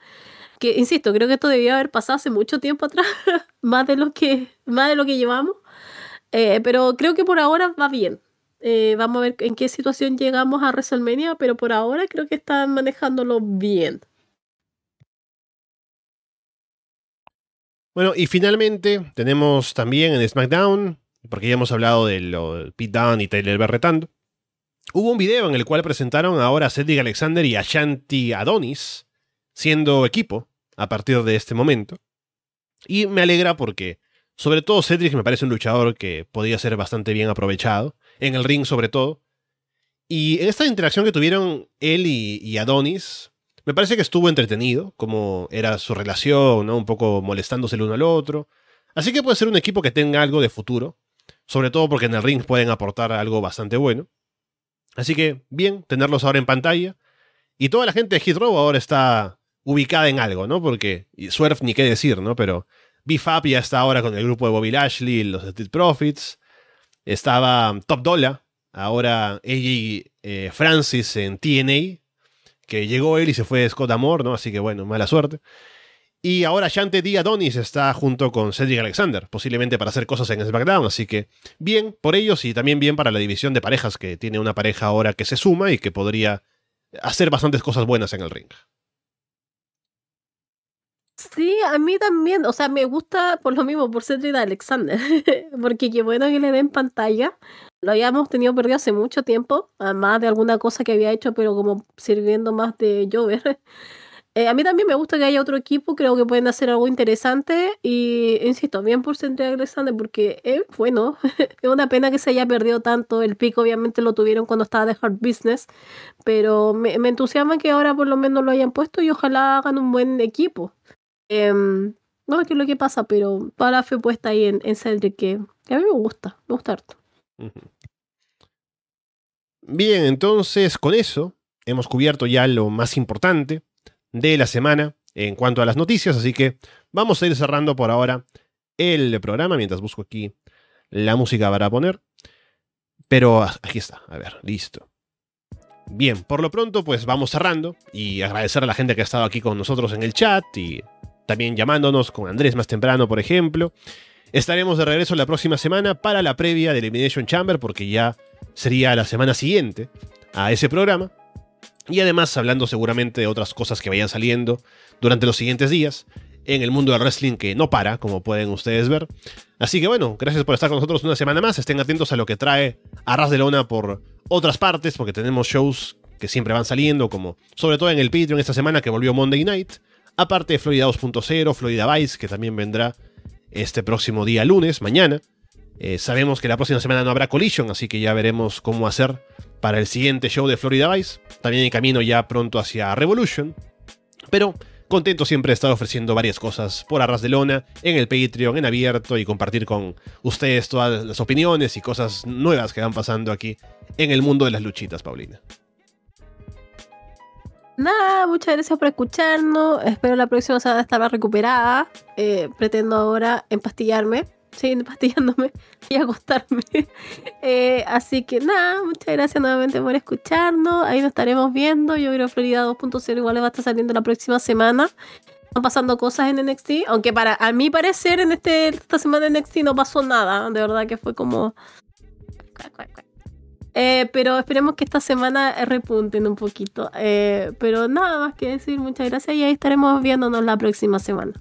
que, insisto, creo que esto debió haber pasado hace mucho tiempo atrás, más de lo que, más de lo que llevamos, Eh, pero creo que por ahora va bien. Eh, vamos a ver en qué situación llegamos a WrestleMania, pero por ahora creo que están manejándolo bien. Bueno, y finalmente tenemos también en SmackDown, porque ya hemos hablado de lo Pete Dunne y Taylor berretando, hubo un video en el cual presentaron ahora a Cedric Alexander y a Shanti Adonis siendo equipo a partir de este momento. Y me alegra porque, sobre todo Cedric me parece un luchador que podría ser bastante bien aprovechado, en el ring sobre todo. Y en esta interacción que tuvieron él y, Adonis, me parece que estuvo entretenido, como era su relación, ¿no? Un poco molestándose el uno al otro. Así que puede ser un equipo que tenga algo de futuro, sobre todo porque en el ring pueden aportar algo bastante bueno. Así que, bien, tenerlos ahora en pantalla. Y toda la gente de Hit ahora está ubicada en algo, ¿no? Porque y Swerve ni qué decir, ¿no? Pero B-Fab ya está ahora con el grupo de Bobby Lashley, los Street Profits. Estaba Top Dollar, ahora AJ eh, Francis en TNA, que llegó él y se fue Scott Amor, ¿no? Así que bueno, mala suerte. Y ahora Shante D. Adonis está junto con Cedric Alexander, posiblemente para hacer cosas en SmackDown, así que bien por ellos y también bien para la división de parejas que tiene una pareja ahora que se suma y que podría hacer bastantes cosas buenas en el ring. Sí, a mí también, o sea, me gusta por lo mismo, por Cedric Alexander, porque qué bueno que le den pantalla. Lo habíamos tenido perdido hace mucho tiempo, además de alguna cosa que había hecho, pero como sirviendo más de Jover. Eh, a mí también me gusta que haya otro equipo, creo que pueden hacer algo interesante y, insisto, bien por Cedric Alexander porque es bueno, es una pena que se haya perdido tanto, el pico obviamente lo tuvieron cuando estaba de Hard Business, pero me, me entusiasma que ahora por lo menos lo hayan puesto y ojalá hagan un buen equipo. Em, no sé qué es lo que pasa, pero toda la fe puesta ahí en, en que, que a mí me gusta, me gusta harto. Bien, entonces con eso hemos cubierto ya lo más importante de la semana en cuanto a las noticias, así que vamos a ir cerrando por ahora el programa mientras busco aquí la música para poner. Pero ah, aquí está, a ver, listo. Bien, por lo pronto pues vamos cerrando y agradecer a la gente que ha estado aquí con nosotros en el chat y también llamándonos con Andrés más temprano, por ejemplo. Estaremos de regreso la próxima semana para la previa de Elimination Chamber porque ya sería la semana siguiente a ese programa. Y además hablando seguramente de otras cosas que vayan saliendo durante los siguientes días en el mundo del wrestling que no para, como pueden ustedes ver. Así que bueno, gracias por estar con nosotros una semana más. Estén atentos a lo que trae Arras de Lona por otras partes, porque tenemos shows que siempre van saliendo, como sobre todo en el Patreon esta semana que volvió Monday Night. Aparte de Florida 2.0, Florida Vice, que también vendrá este próximo día lunes, mañana. Eh, sabemos que la próxima semana no habrá Collision, así que ya veremos cómo hacer para el siguiente show de Florida Vice. También en camino ya pronto hacia Revolution. Pero contento siempre de estar ofreciendo varias cosas por arras de lona, en el Patreon, en abierto y compartir con ustedes todas las opiniones y cosas nuevas que van pasando aquí en el mundo de las luchitas, Paulina. Nada, muchas gracias por escucharnos. Espero la próxima semana estar recuperada. Eh, pretendo ahora empastillarme, seguir empastillándome y acostarme. Eh, así que nada, muchas gracias nuevamente por escucharnos. Ahí nos estaremos viendo. Yo creo que Florida 2.0 igual va a estar saliendo la próxima semana. Están pasando cosas en NXT, aunque para a mi parecer en este, esta semana en NXT no pasó nada. De verdad que fue como... Eh, pero esperemos que esta semana repunten un poquito. Eh, pero nada más que decir, muchas gracias y ahí estaremos viéndonos la próxima semana.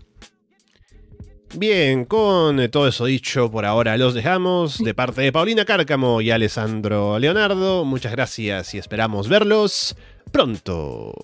Bien, con eh, todo eso dicho, por ahora los dejamos. De parte de Paulina Cárcamo y Alessandro Leonardo, muchas gracias y esperamos verlos pronto.